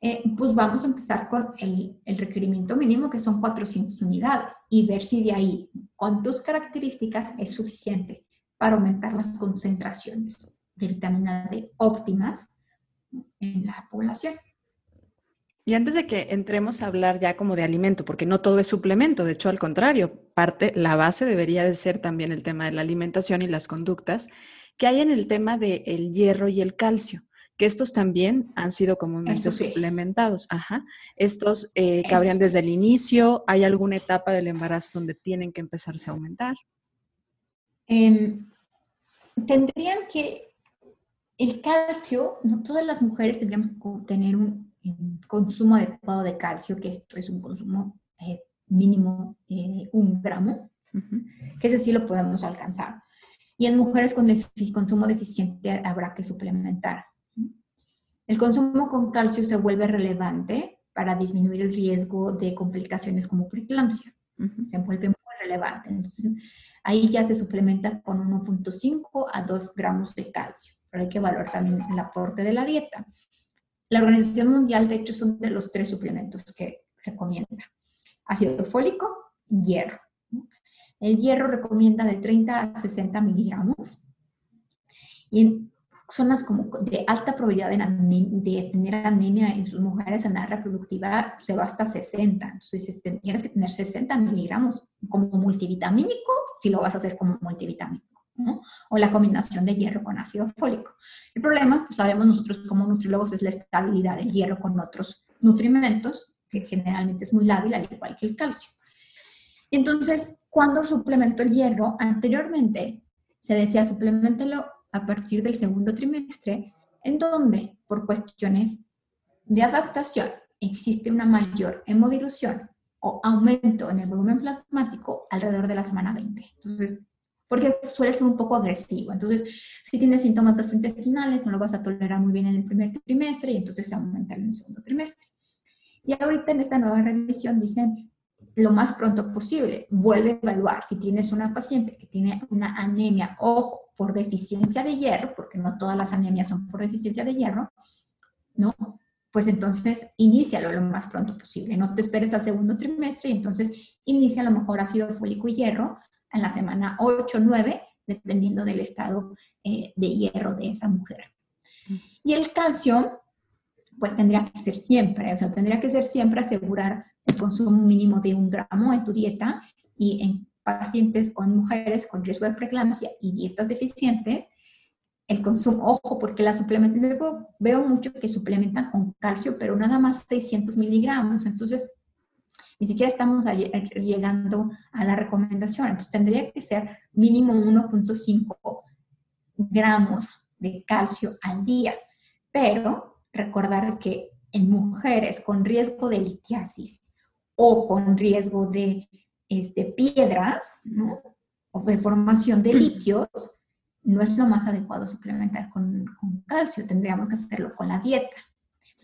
eh, pues vamos a empezar con el, el, requerimiento mínimo, que son 400 unidades, y ver si de ahí, con tus características, es suficiente para aumentar las concentraciones de vitamina D óptimas en la población. Y antes de que entremos a hablar ya como de alimento, porque no todo es suplemento, de hecho al contrario, parte, la base debería de ser también el tema de la alimentación y las conductas, que hay en el tema del el hierro y el calcio, que estos también han sido comúnmente suplementados. Ajá. Estos eh, cabrían desde el inicio, ¿hay alguna etapa del embarazo donde tienen que empezarse a aumentar? Em, tendrían que, el calcio, no todas las mujeres tendríamos que tener un consumo adecuado de calcio, que esto es un consumo eh, mínimo eh, un gramo, que ese sí lo podemos alcanzar. Y en mujeres con consumo deficiente habrá que suplementar. El consumo con calcio se vuelve relevante para disminuir el riesgo de complicaciones como preeclampsia. Se vuelve muy relevante. Entonces, ahí ya se suplementa con 1.5 a 2 gramos de calcio. Pero hay que evaluar también el aporte de la dieta. La Organización Mundial, de hecho, son de los tres suplementos que recomienda. Ácido fólico, hierro. El hierro recomienda de 30 a 60 miligramos. Y en zonas como de alta probabilidad de, tener anemia en sus mujeres en edad reproductiva, se va hasta 60. Entonces, tienes que tener 60 miligramos como multivitamínico, si lo vas a hacer como multivitamínico. O la combinación de hierro con ácido fólico. El problema, pues sabemos nosotros como nutriólogos, es la estabilidad del hierro con otros nutrimentos, que generalmente es muy lábil, al igual que el calcio. Y entonces, cuando suplemento el hierro, anteriormente se decía suplementelo a partir del segundo trimestre, en donde por cuestiones de adaptación existe una mayor hemodilución o aumento en el volumen plasmático alrededor de la semana 20. Entonces, porque suele ser un poco agresivo. Entonces, si tienes síntomas gastrointestinales, no lo vas a tolerar muy bien en el primer trimestre y entonces se aumenta en el segundo trimestre. Y ahorita en esta nueva revisión dicen lo más pronto posible, vuelve a evaluar si tienes una paciente que tiene una anemia, ojo, por deficiencia de hierro, porque no todas las anemias son por deficiencia de hierro, ¿no? Pues entonces inícialo lo más pronto posible. No te esperes al segundo trimestre y entonces inicia a lo mejor ácido fólico y hierro en la semana 8 o 9, dependiendo del estado eh, de hierro de esa mujer. Y el calcio, pues tendría que ser siempre, o sea, tendría que ser siempre asegurar el consumo mínimo de un gramo en tu dieta y en pacientes con mujeres con riesgo de preeclampsia y dietas deficientes, el consumo, ojo, porque la suplementación, luego veo mucho que suplementan con calcio, pero nada más 600 miligramos, entonces ni siquiera estamos llegando a la recomendación, entonces tendría que ser mínimo 1.5 gramos de calcio al día, pero recordar que en mujeres con riesgo de litiasis o con riesgo de este, piedras ¿no? o de formación de líquidos, no es lo más adecuado suplementar con, calcio, tendríamos que hacerlo con la dieta.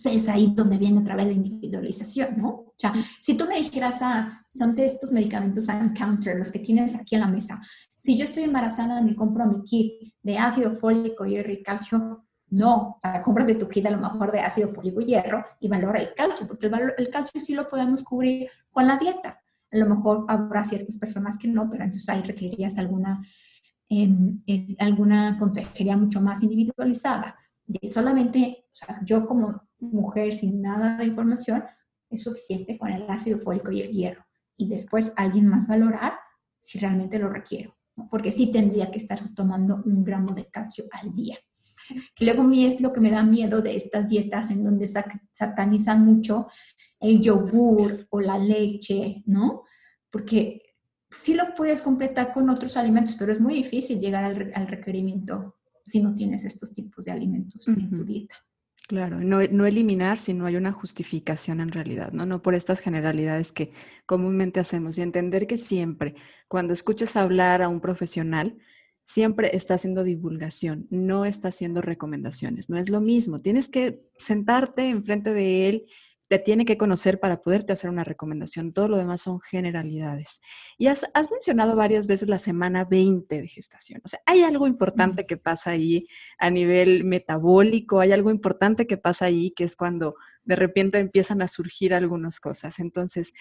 Es ahí donde viene otra vez la individualización, ¿no? O sea, si tú me dijeras, ah, son de estos medicamentos counter, los que tienes aquí en la mesa, si yo estoy embarazada, me compro mi kit de ácido fólico, hierro y calcio, no, o sea, de tu kit a lo mejor de ácido fólico y hierro y valora el calcio, porque el, calcio sí lo podemos cubrir con la dieta. A lo mejor habrá ciertas personas que no, pero entonces ahí requerirías alguna es alguna consejería mucho más individualizada. Solamente, o sea, yo como mujer sin nada de información, es suficiente con el ácido fólico y el hierro. Y después alguien más valorar si realmente lo requiero, porque sí tendría que estar tomando un gramo de calcio al día. Que luego a mí es lo que me da miedo de estas dietas en donde satanizan mucho el yogur o la leche, ¿no? Porque sí lo puedes completar con otros alimentos, pero es muy difícil llegar al, requerimiento si no tienes estos tipos de alimentos en tu dieta. Claro, no, no, eliminar si no hay una justificación en realidad, ¿no? No por estas generalidades que comúnmente hacemos y entender que siempre, cuando escuches hablar a un profesional, siempre está haciendo divulgación, no está haciendo recomendaciones, no es lo mismo. Tienes que sentarte enfrente de él te tiene que conocer para poderte hacer una recomendación. Todo lo demás son generalidades. Y has, mencionado varias veces la semana 20 de gestación. O sea, hay algo importante que pasa ahí a nivel metabólico, hay algo importante que pasa ahí, que es cuando de repente empiezan a surgir algunas cosas. Entonces,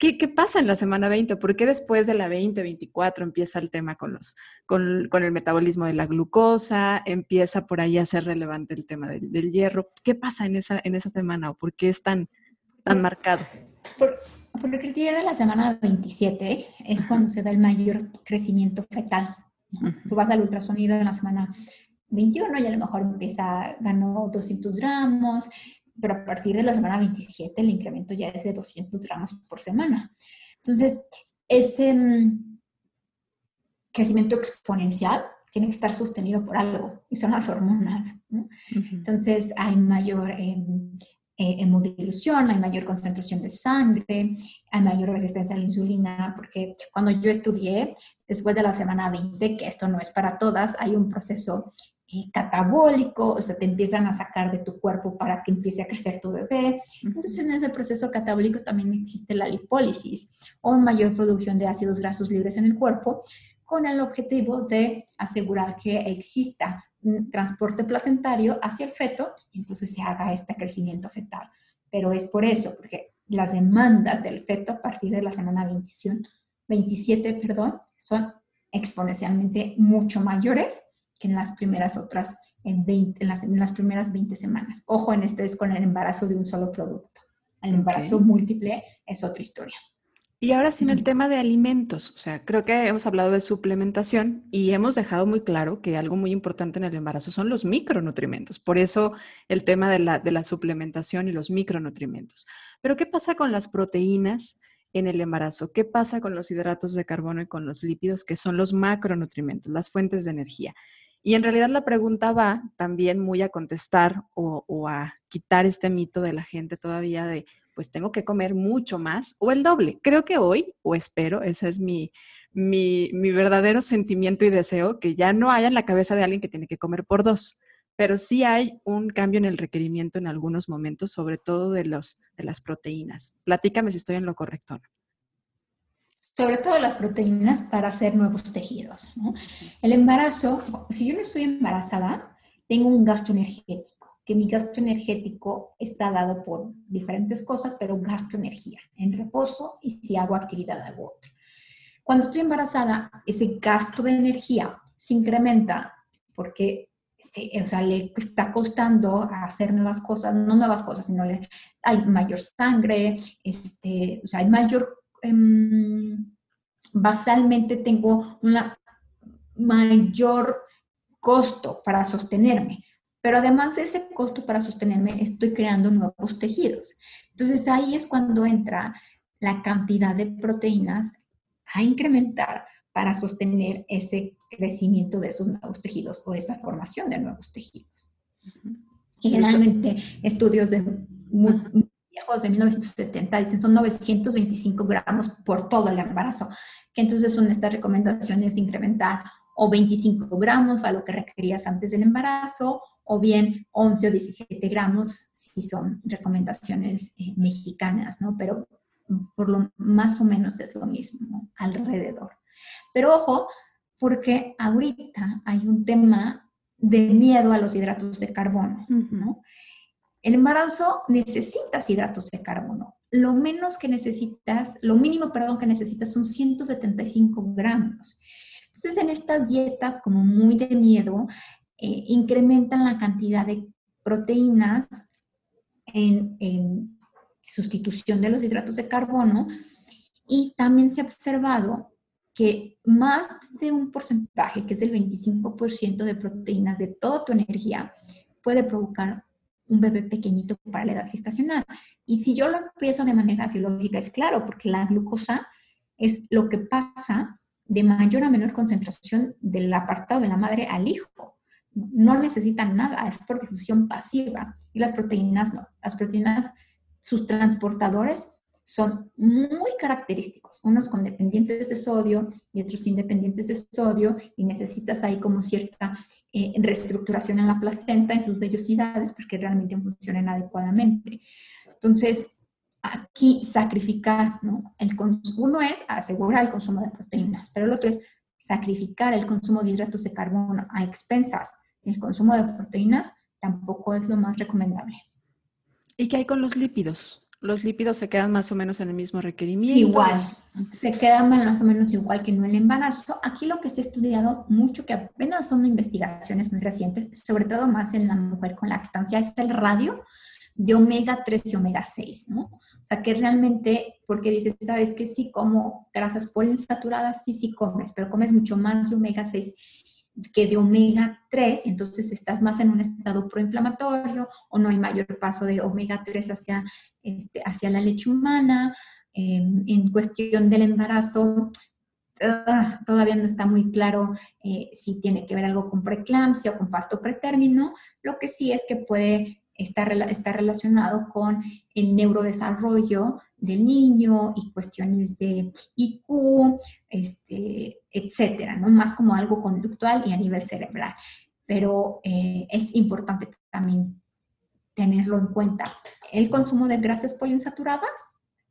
¿Qué, pasa en la semana 20? ¿Por qué después de la 20, 24 empieza el tema con, los, con, el metabolismo de la glucosa? Empieza por ahí a ser relevante el tema del, hierro. ¿Qué pasa en esa, en esa semana o por qué es tan, tan marcado? Por, porque el día de la semana 27 es cuando se da el mayor crecimiento fetal. Tú vas al ultrasonido en la semana 21 y a lo mejor empieza, ganó 200 gramos, pero a partir de la semana 27 el incremento ya es de 200 gramos por semana. Entonces, ese mm, crecimiento exponencial tiene que estar sostenido por algo, y son las hormonas. Entonces, hay mayor eh, eh, hemodilución, hay mayor concentración de sangre, hay mayor resistencia a la insulina, porque cuando yo estudié, después de la semana 20, que esto no es para todas, hay un proceso catabólico, o sea, te empiezan a sacar de tu cuerpo para que empiece a crecer tu bebé. Entonces, en ese proceso catabólico también existe la lipólisis o mayor producción de ácidos grasos libres en el cuerpo, con el objetivo de asegurar que exista un transporte placentario hacia el feto y entonces se haga este crecimiento fetal. Pero es por eso, porque las demandas del feto a partir de la semana 27 perdón, son exponencialmente mucho mayores que en las primeras otras, en, 20, en, las, en las primeras 20 semanas. Ojo, en este es con el embarazo de un solo producto. El embarazo múltiple es otra historia. Y ahora sin el tema de alimentos, o sea, creo que hemos hablado de suplementación y hemos dejado muy claro que algo muy importante en el embarazo son los micronutrientes. Por eso el tema de la, de la suplementación y los micronutrientes. Pero ¿qué pasa con las proteínas en el embarazo? ¿Qué pasa con los hidratos de carbono y con los lípidos, que son los macronutrientes, las fuentes de energía? Y en realidad la pregunta va también muy a contestar o, a quitar este mito de la gente todavía de, pues tengo que comer mucho más o el doble. Creo que hoy, o espero, ese es mi, mi, verdadero sentimiento y deseo, que ya no haya en la cabeza de alguien que tiene que comer por dos, pero sí hay un cambio en el requerimiento en algunos momentos, sobre todo de, los, de las proteínas. Platícame si estoy en lo correcto. ¿no? Sobre todo las proteínas para hacer nuevos tejidos. El embarazo, si yo no estoy embarazada, tengo un gasto energético, que mi gasto energético está dado por diferentes cosas, pero gasto energía en reposo y si hago actividad hago otra. Cuando estoy embarazada, ese gasto de energía se incrementa porque o sea, le está costando hacer nuevas cosas, no nuevas cosas, sino hay mayor sangre, este, o sea, hay mayor Em, basalmente tengo un mayor costo para sostenerme. Pero además de ese costo para sostenerme, estoy creando nuevos tejidos. Entonces ahí es cuando entra la cantidad de proteínas a incrementar para sostener ese crecimiento de esos nuevos tejidos o esa formación de nuevos tejidos. generalmente estudios de muy, viejos de 1970 dicen son 925 gramos por todo el embarazo, que entonces son estas recomendaciones de incrementar o 25 gramos a lo que requerías antes del embarazo o bien 11 o 17 gramos si son recomendaciones eh, mexicanas, ¿no? Pero por lo más o menos es lo mismo, alrededor. Pero ojo, porque ahorita hay un tema de miedo a los hidratos de carbono, ¿no? El embarazo necesitas hidratos de carbono. Lo menos que necesitas, lo mínimo, perdón, que necesitas son 175 gramos. Entonces, en estas dietas como muy de miedo, eh, incrementan la cantidad de proteínas en, sustitución de los hidratos de carbono y también se ha observado que más de un porcentaje, que es el 25% de proteínas de toda tu energía, puede provocar un bebé pequeñito para la edad gestacional. Y si yo lo empiezo de manera biológica, es claro, porque la glucosa es lo que pasa de mayor a menor concentración del apartado de la madre al hijo no necesitan nada, es por difusión pasiva. Y las proteínas no. Las proteínas, sus transportadores son muy característicos, unos con dependientes de sodio y otros independientes de sodio, y necesitas ahí como cierta eh, reestructuración en la placenta, en sus vellosidades, para que realmente funcionen adecuadamente. Entonces, aquí sacrificar, ¿no? El, uno es asegurar el consumo de proteínas, pero el otro es sacrificar el consumo de hidratos de carbono a expensas el consumo de proteínas tampoco es lo más recomendable. ¿Y qué hay con los lípidos? ¿Los lípidos se quedan más o menos en el mismo requerimiento? Igual, se quedan más o menos igual que en el embarazo. Aquí lo que se ha estudiado mucho, que apenas son investigaciones muy recientes, sobre todo más en la mujer con lactancia, es el radio de omega 3 y omega 6, ¿no? O sea, que realmente, porque dices, sabes que sí como grasas poliinsaturadas, sí, sí comes, pero comes mucho más de omega 6 que de omega 3, entonces estás más en un estado proinflamatorio o no hay mayor paso de omega 3 hacia, este, hacia la leche humana. Em, en cuestión del embarazo, ah, todavía no está muy claro eh, si tiene que ver algo con preeclampsia o con parto pretérmino. Lo que sí es que puede está, está relacionado con el neurodesarrollo del niño y cuestiones de IQ, este, etcétera, ¿no? Más como algo conductual y a nivel cerebral. Pero eh, es importante también tenerlo en cuenta. El consumo de grasas poliinsaturadas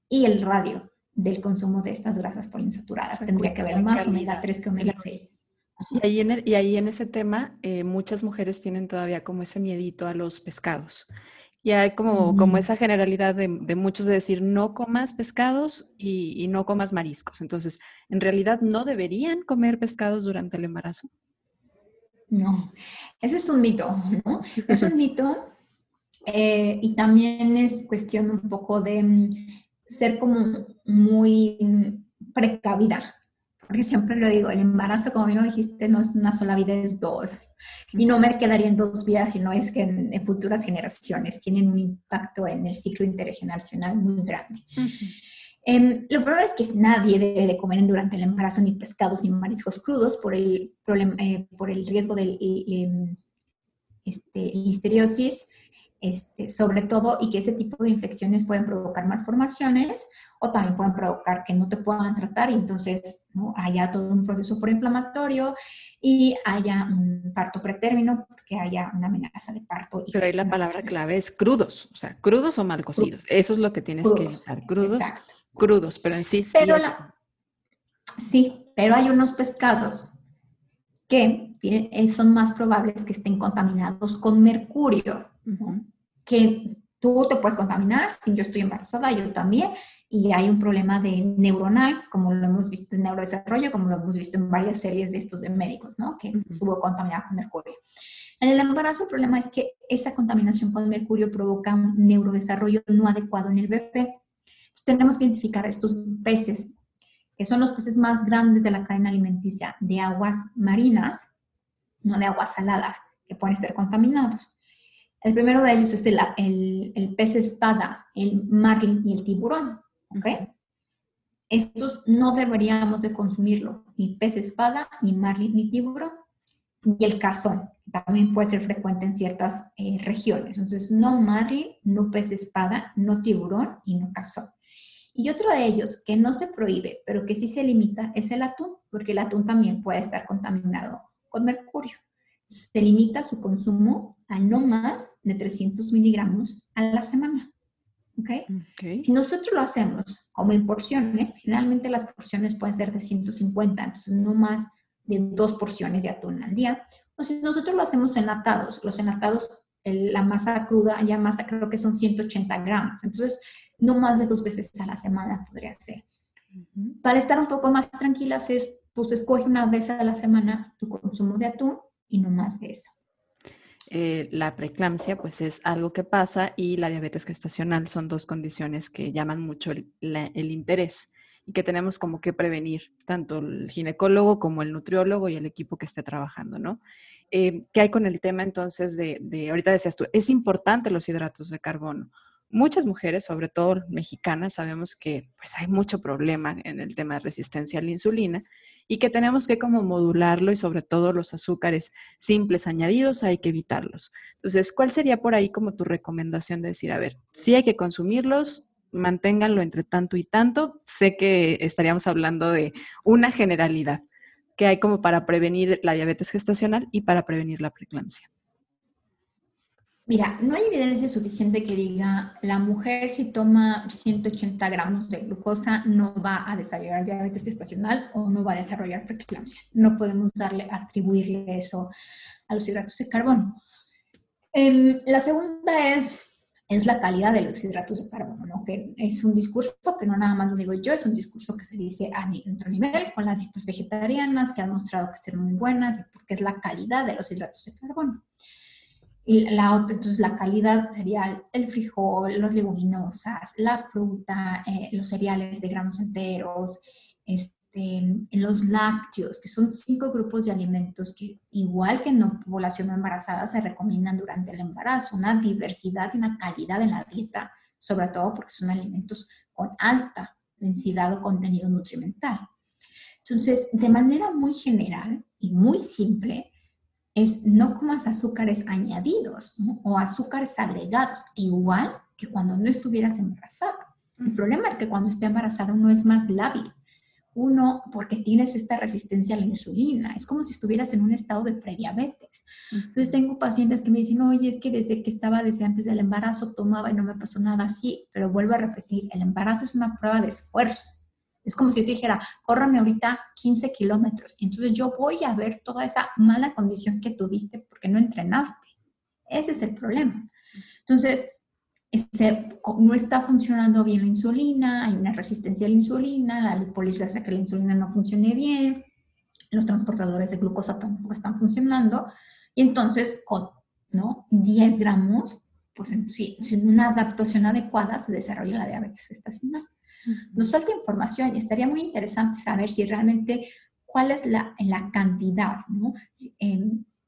y el radio del consumo de estas grasas poliinsaturadas. Tendría que haber más omega 3 que omega 6. Y ahí, en y ahí en ese tema, eh, muchas mujeres tienen todavía como ese miedito a los pescados. Y hay como, como esa generalidad de, muchos de decir, no comas pescados y, no comas mariscos. Entonces, ¿en realidad no deberían comer pescados durante el embarazo? No, eso es un mito, ¿no? Es un mito eh, y también es cuestión un poco de mm, ser como muy mm, precavida, porque siempre lo digo, el embarazo, como bien lo dijiste, no es una sola vida, es dos. Y no me quedaría en dos vidas, sino es que en, futuras generaciones tienen un impacto en el ciclo intergeneracional muy grande. Em, lo primero es que nadie debe de comer durante el embarazo ni pescados ni mariscos crudos por el, problema, eh, por el riesgo de em, este, listeriosis, este, sobre todo, y que ese tipo de infecciones pueden provocar malformaciones o también pueden provocar que no te puedan tratar y entonces ¿no? haya todo un proceso proinflamatorio y haya un parto pretérmino, que haya una amenaza de parto. Pero ahí la palabra clave es crudos, o sea, crudos o mal cocidos. Eso es lo que tienes que evitar, crudos, crudos, pero en sí sí. sí, pero hay unos pescados que son más probables que estén contaminados con mercurio, que tú te puedes contaminar, si yo estoy embarazada, yo también, y hay un problema de neuronal, como lo hemos visto en neurodesarrollo, como lo hemos visto en varias series de estos de médicos, ¿no? Que estuvo contaminada con mercurio. En el embarazo el problema es que esa contaminación con mercurio provoca un neurodesarrollo no adecuado en el bebé. Entonces tenemos que identificar estos peces que son los peces más grandes de la cadena alimenticia de aguas marinas, no de aguas saladas, que pueden estar contaminados. El primero de ellos es el, pez espada, el marlin y el tiburón. ¿Ok? Estos no deberíamos de consumirlo, ni pez espada, ni marlin, ni tiburón. Y el cazón, también puede ser frecuente en ciertas eh, regiones. Entonces, no marlin, no pez espada, no tiburón y no cazón. Y otro de ellos que no se prohíbe, pero que sí se limita, es el atún, porque el atún también puede estar contaminado con mercurio. Se limita su consumo a no más de 300 miligramos a la semana. ¿Okay? Si nosotros lo hacemos como en porciones, generalmente las porciones pueden ser de 150, entonces no más de dos porciones de atún al día. O si nosotros lo hacemos enlatados, los enlatados, la masa cruda, ya masa creo que son 180 gramos. Entonces, no más de dos veces a la semana podría ser. Para estar un poco más tranquilas es, pues escoge una vez a la semana tu consumo de atún y no más de eso. Eh, la preeclampsia pues es algo que pasa y la diabetes gestacional son dos condiciones que llaman mucho el, interés y que tenemos como que prevenir tanto el ginecólogo como el nutriólogo y el equipo que esté trabajando, ¿no? Eh, ¿Qué hay con el tema entonces de, de, ahorita decías tú, es importante los hidratos de carbono? muchas mujeres, sobre todo mexicanas, sabemos que pues hay mucho problema en el tema de resistencia a la insulina y que tenemos que como modularlo y sobre todo los azúcares simples añadidos hay que evitarlos. Entonces, ¿cuál sería por ahí como tu recomendación de decir, a ver, sí hay que consumirlos, manténganlo entre tanto y tanto? Sé que estaríamos hablando de una generalidad que hay como para prevenir la diabetes gestacional y para prevenir la preeclampsia. Mira, no hay evidencia suficiente que diga la mujer si toma 180 gramos de glucosa no va a desarrollar diabetes gestacional o no va a desarrollar preeclampsia. No podemos darle, atribuirle eso a los hidratos de carbono. Em, la segunda es, es la calidad de los hidratos de carbono, ¿no? que es un discurso que no nada más lo digo yo, es un discurso que se dice a otro nivel con las dietas vegetarianas que han mostrado que son muy buenas porque es la calidad de los hidratos de carbono. La otra, entonces la calidad sería el frijol, los leguminosas, la fruta, eh, los cereales de granos enteros, este, los lácteos, que son cinco grupos de alimentos que, igual que en la población embarazada, se recomiendan durante el embarazo. Una diversidad y una calidad en la dieta, sobre todo porque son alimentos con alta densidad o contenido nutrimental. Entonces, de manera muy general y muy simple, es no comas azúcares añadidos o azúcares agregados, igual que cuando no estuvieras embarazada. El problema es que cuando esté embarazada uno es más lábil. Uno, porque tienes esta resistencia a la insulina, es como si estuvieras en un estado de prediabetes. Entonces tengo pacientes que me dicen, oye, es que desde que estaba, desde antes del embarazo, tomaba y no me pasó nada así, pero vuelvo a repetir, el embarazo es una prueba de esfuerzo es como si yo te dijera, córrame ahorita 15 kilómetros. Entonces yo voy a ver toda esa mala condición que tuviste porque no entrenaste. Ese es el problema. Entonces, no está funcionando bien la insulina, hay una resistencia a la insulina, la lipoliza hace que la insulina no funcione bien, los transportadores de glucosa tampoco están funcionando, y entonces con ¿no? 10 gramos, pues sin una adaptación adecuada se desarrolla la diabetes gestacional. Nos falta información y estaría muy interesante saber si realmente cuál es la, la cantidad, ¿no?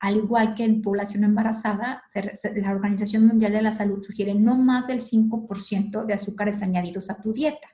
al igual que en población embarazada, la Organización Mundial de la Salud sugiere no más del 5% de azúcares añadidos a tu dieta.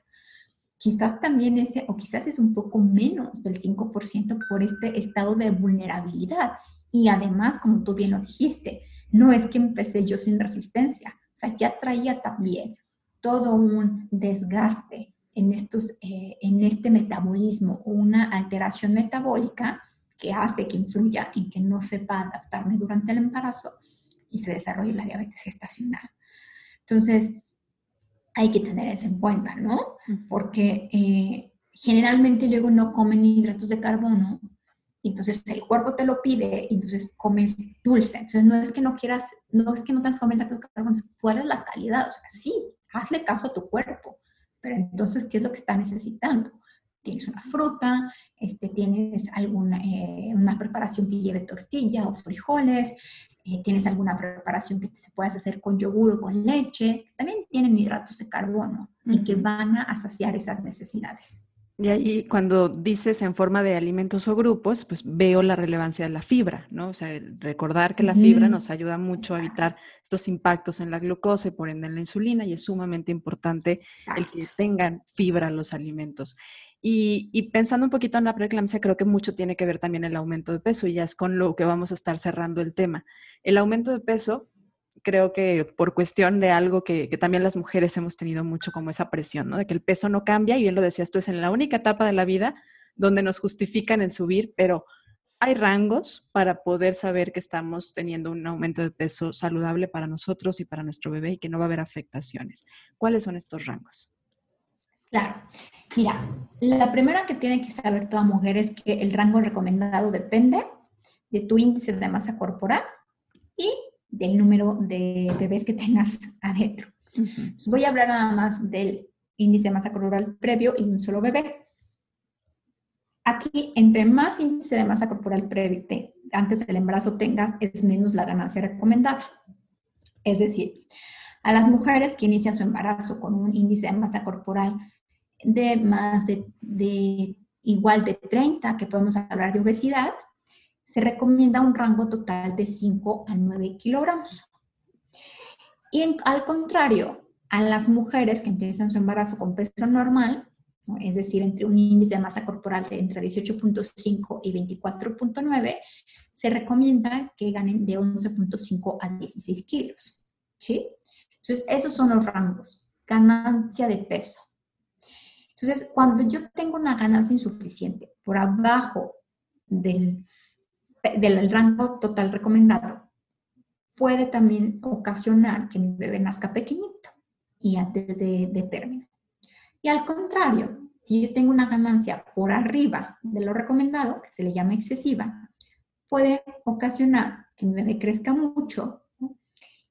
Quizás también ese, o quizás es un poco menos del 5% por este estado de vulnerabilidad. Y además, como tú bien lo dijiste, no es que empecé yo sin resistencia, o sea, ya traía también todo un desgaste en, estos, eh, en este metabolismo una alteración metabólica que hace que influya en que no sepa adaptarme durante el embarazo y se desarrolle la diabetes gestacional. Entonces, hay que tener eso en cuenta, ¿no? Porque eh, generalmente luego no comen hidratos de carbono, entonces el cuerpo te lo pide y entonces comes dulce. Entonces no es que no quieras, no es que no te comido hidratos de carbono, ¿cuál es la calidad? O sea, sí, hazle caso a tu cuerpo. Pero entonces, ¿qué es lo que está necesitando? Tienes una fruta, este, tienes alguna eh, una preparación que lleve tortilla o frijoles, eh, tienes alguna preparación que se puedas hacer con yogur o con leche, también tienen hidratos de carbono y que van a saciar esas necesidades. Y ahí cuando dices en forma de alimentos o grupos, pues veo la relevancia de la fibra, ¿no? O sea, recordar que la fibra nos ayuda mucho a evitar estos impactos en la glucosa y por ende en la insulina y es sumamente importante el que tengan fibra los alimentos. Y, y, pensando un poquito en la preeclampsia, creo que mucho tiene que ver también el aumento de peso y ya es con lo que vamos a estar cerrando el tema. El aumento de peso creo que por cuestión de algo que, también las mujeres hemos tenido mucho como esa presión, ¿no? De que el peso no cambia y bien lo decías tú, es en la única etapa de la vida donde nos justifican el subir, pero hay rangos para poder saber que estamos teniendo un aumento de peso saludable para nosotros y para nuestro bebé y que no va a haber afectaciones. ¿Cuáles son estos rangos? Claro. Mira, la primera que tiene que saber toda mujer es que el rango recomendado depende de tu índice de masa corporal y del número de bebés que tengas adentro. voy a hablar nada más del índice de masa corporal previo y un solo bebé. Aquí, entre más índice de masa corporal previo antes del embarazo tengas, es menos la ganancia recomendada. Es decir, a las mujeres que inician su embarazo con un índice de masa corporal de más de, de igual de 30, que podemos hablar de obesidad, se recomienda un rango total de 5 a 9 kilogramos. Y al contrario, a las mujeres que empiezan su embarazo con peso normal, es decir, entre un índice de masa corporal de entre 18.5 y 24.9, se recomienda que ganen de 11.5 a 16 kilos. ¿sí? Entonces, esos son los rangos. Ganancia de peso. Entonces, cuando yo tengo una ganancia insuficiente por abajo del del rango total recomendado, puede también ocasionar que mi bebé nazca pequeñito y antes de, término. Y al contrario, si yo tengo una ganancia por arriba de lo recomendado, que se le llama excesiva, puede ocasionar que mi bebé crezca mucho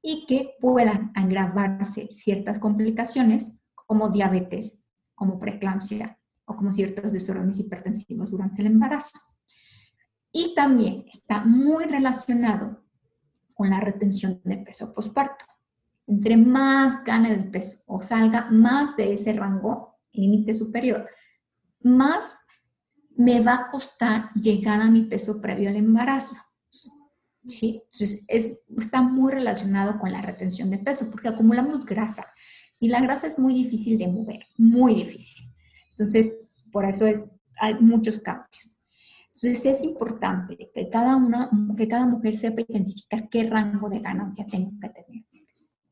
y que puedan agravarse ciertas complicaciones como diabetes, como preeclampsia o como ciertos desórdenes hipertensivos durante el embarazo. Y también está muy relacionado con la retención de peso posparto. Entre más gane el peso o salga más de ese rango, límite superior, más me va a costar llegar a mi peso previo al embarazo. ¿Sí? Entonces, está muy relacionado con la retención de peso porque acumulamos grasa y la grasa es muy difícil de mover, muy difícil. Entonces, por eso es, hay muchos cambios. Entonces es importante que cada, una, que cada mujer sepa identificar qué rango de ganancia tengo que tener.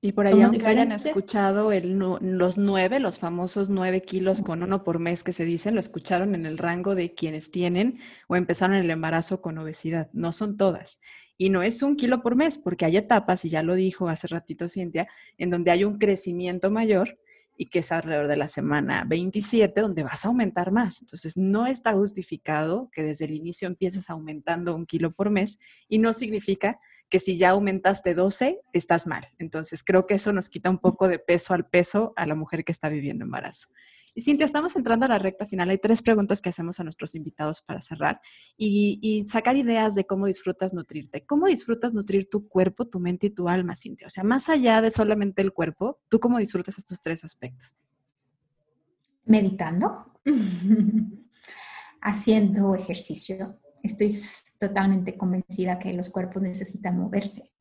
Y por ahí, aunque hayan escuchado el, los nueve, los famosos nueve kilos con uno por mes que se dicen, lo escucharon en el rango de quienes tienen o empezaron el embarazo con obesidad. No son todas. Y no es un kilo por mes, porque hay etapas, y ya lo dijo hace ratito Cintia, en donde hay un crecimiento mayor y que es alrededor de la semana 27 donde vas a aumentar más. Entonces, no está justificado que desde el inicio empieces aumentando un kilo por mes y no significa que si ya aumentaste 12, estás mal. Entonces, creo que eso nos quita un poco de peso al peso a la mujer que está viviendo embarazo. Y Cintia, estamos entrando a la recta final. Hay tres preguntas que hacemos a nuestros invitados para cerrar y, sacar ideas de cómo disfrutas nutrirte. ¿Cómo disfrutas nutrir tu cuerpo, tu mente y tu alma, Cintia? O sea, más allá de solamente el cuerpo, ¿tú cómo disfrutas estos tres aspectos? Meditando, haciendo ejercicio. Estoy totalmente convencida que los cuerpos necesitan moverse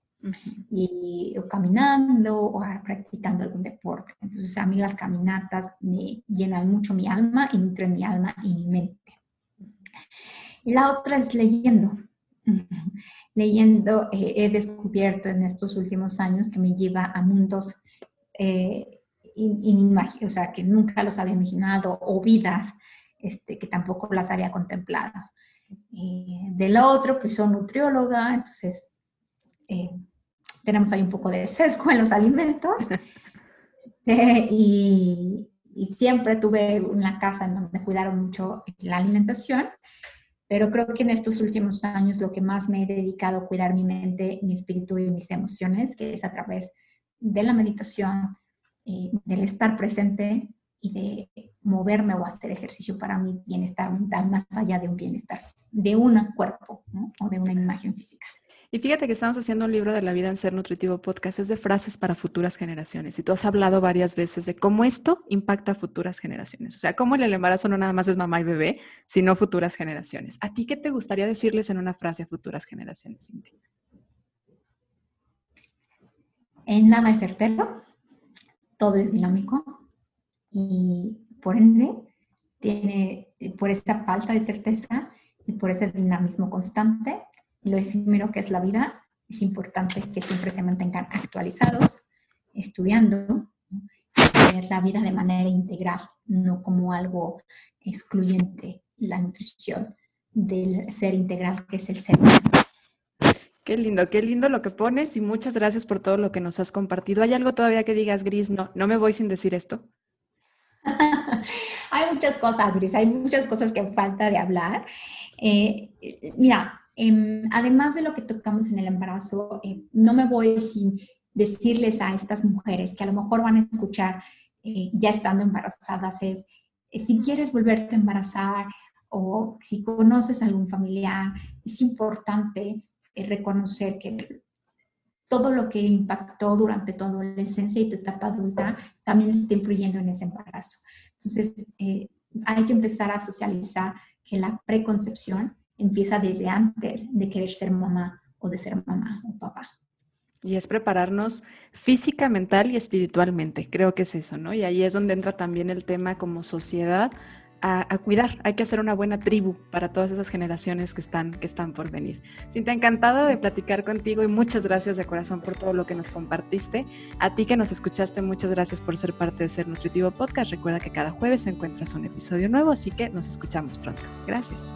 y o caminando o practicando algún deporte. Entonces a mí las caminatas me llenan mucho mi alma y nutren mi alma y mi mente. Y la otra es leyendo. leyendo eh, he descubierto en estos últimos años que me lleva a mundos eh, o sea, que nunca los había imaginado o vidas este, que tampoco las había contemplado. Eh, del otro, pues soy nutrióloga, entonces eh, tenemos ahí un poco de sesgo en los alimentos. Este, y, siempre tuve una casa en donde cuidaron mucho la alimentación, pero creo que en estos últimos años lo que más me he dedicado a cuidar mi mente, mi espíritu y mis emociones, que es a través de la meditación, y del estar presente y de moverme o hacer ejercicio para mi bienestar mental, más allá de un bienestar, de un cuerpo o de una imagen física. Y fíjate que estamos haciendo un libro de la vida en Ser Nutritivo Podcast, es de frases para futuras generaciones. Y tú has hablado varias veces de cómo esto impacta a futuras generaciones. O sea, cómo el embarazo no nada más es mamá y bebé, sino futuras generaciones. ¿A ti qué te gustaría decirles en una frase a futuras generaciones, Cintia? En nada es certero, todo es dinámico y por ende tiene, por esta falta de certeza y por ese dinamismo constante, lo efímero que es la vida, es importante que siempre se mantengan actualizados, estudiando, ver la vida de manera integral, no como algo excluyente, la nutrición del ser integral que es el ser humano. Qué lindo, qué lindo lo que pones y muchas gracias por todo lo que nos has compartido. ¿Hay algo todavía que digas, Gris? No, no me voy sin decir esto. hay muchas cosas, Gris, hay muchas cosas que falta de hablar. Eh, mira, em, además de lo que tocamos en el embarazo, eh, no me voy sin decirles a estas mujeres que a lo mejor van a escuchar eh, ya estando embarazadas es, si quieres volverte a embarazar o si conoces a algún familiar, es importante reconocer que todo lo que impactó durante tu adolescencia y tu etapa adulta también está influyendo en ese embarazo. Entonces, eh, hay que empezar a socializar que la preconcepción empieza desde antes de querer ser mamá o de ser mamá o papá. Y es prepararnos física, mental y espiritualmente. Creo que es eso, ¿no? Y ahí es donde entra también el tema como sociedad a, cuidar. Hay que hacer una buena tribu para todas esas generaciones que están, que están por venir. Cinta, encantada de platicar contigo y muchas gracias de corazón por todo lo que nos compartiste. A ti que nos escuchaste, muchas gracias por ser parte de Ser Nutritivo Podcast. Recuerda que cada jueves encuentras un episodio nuevo, así que nos escuchamos pronto. Gracias.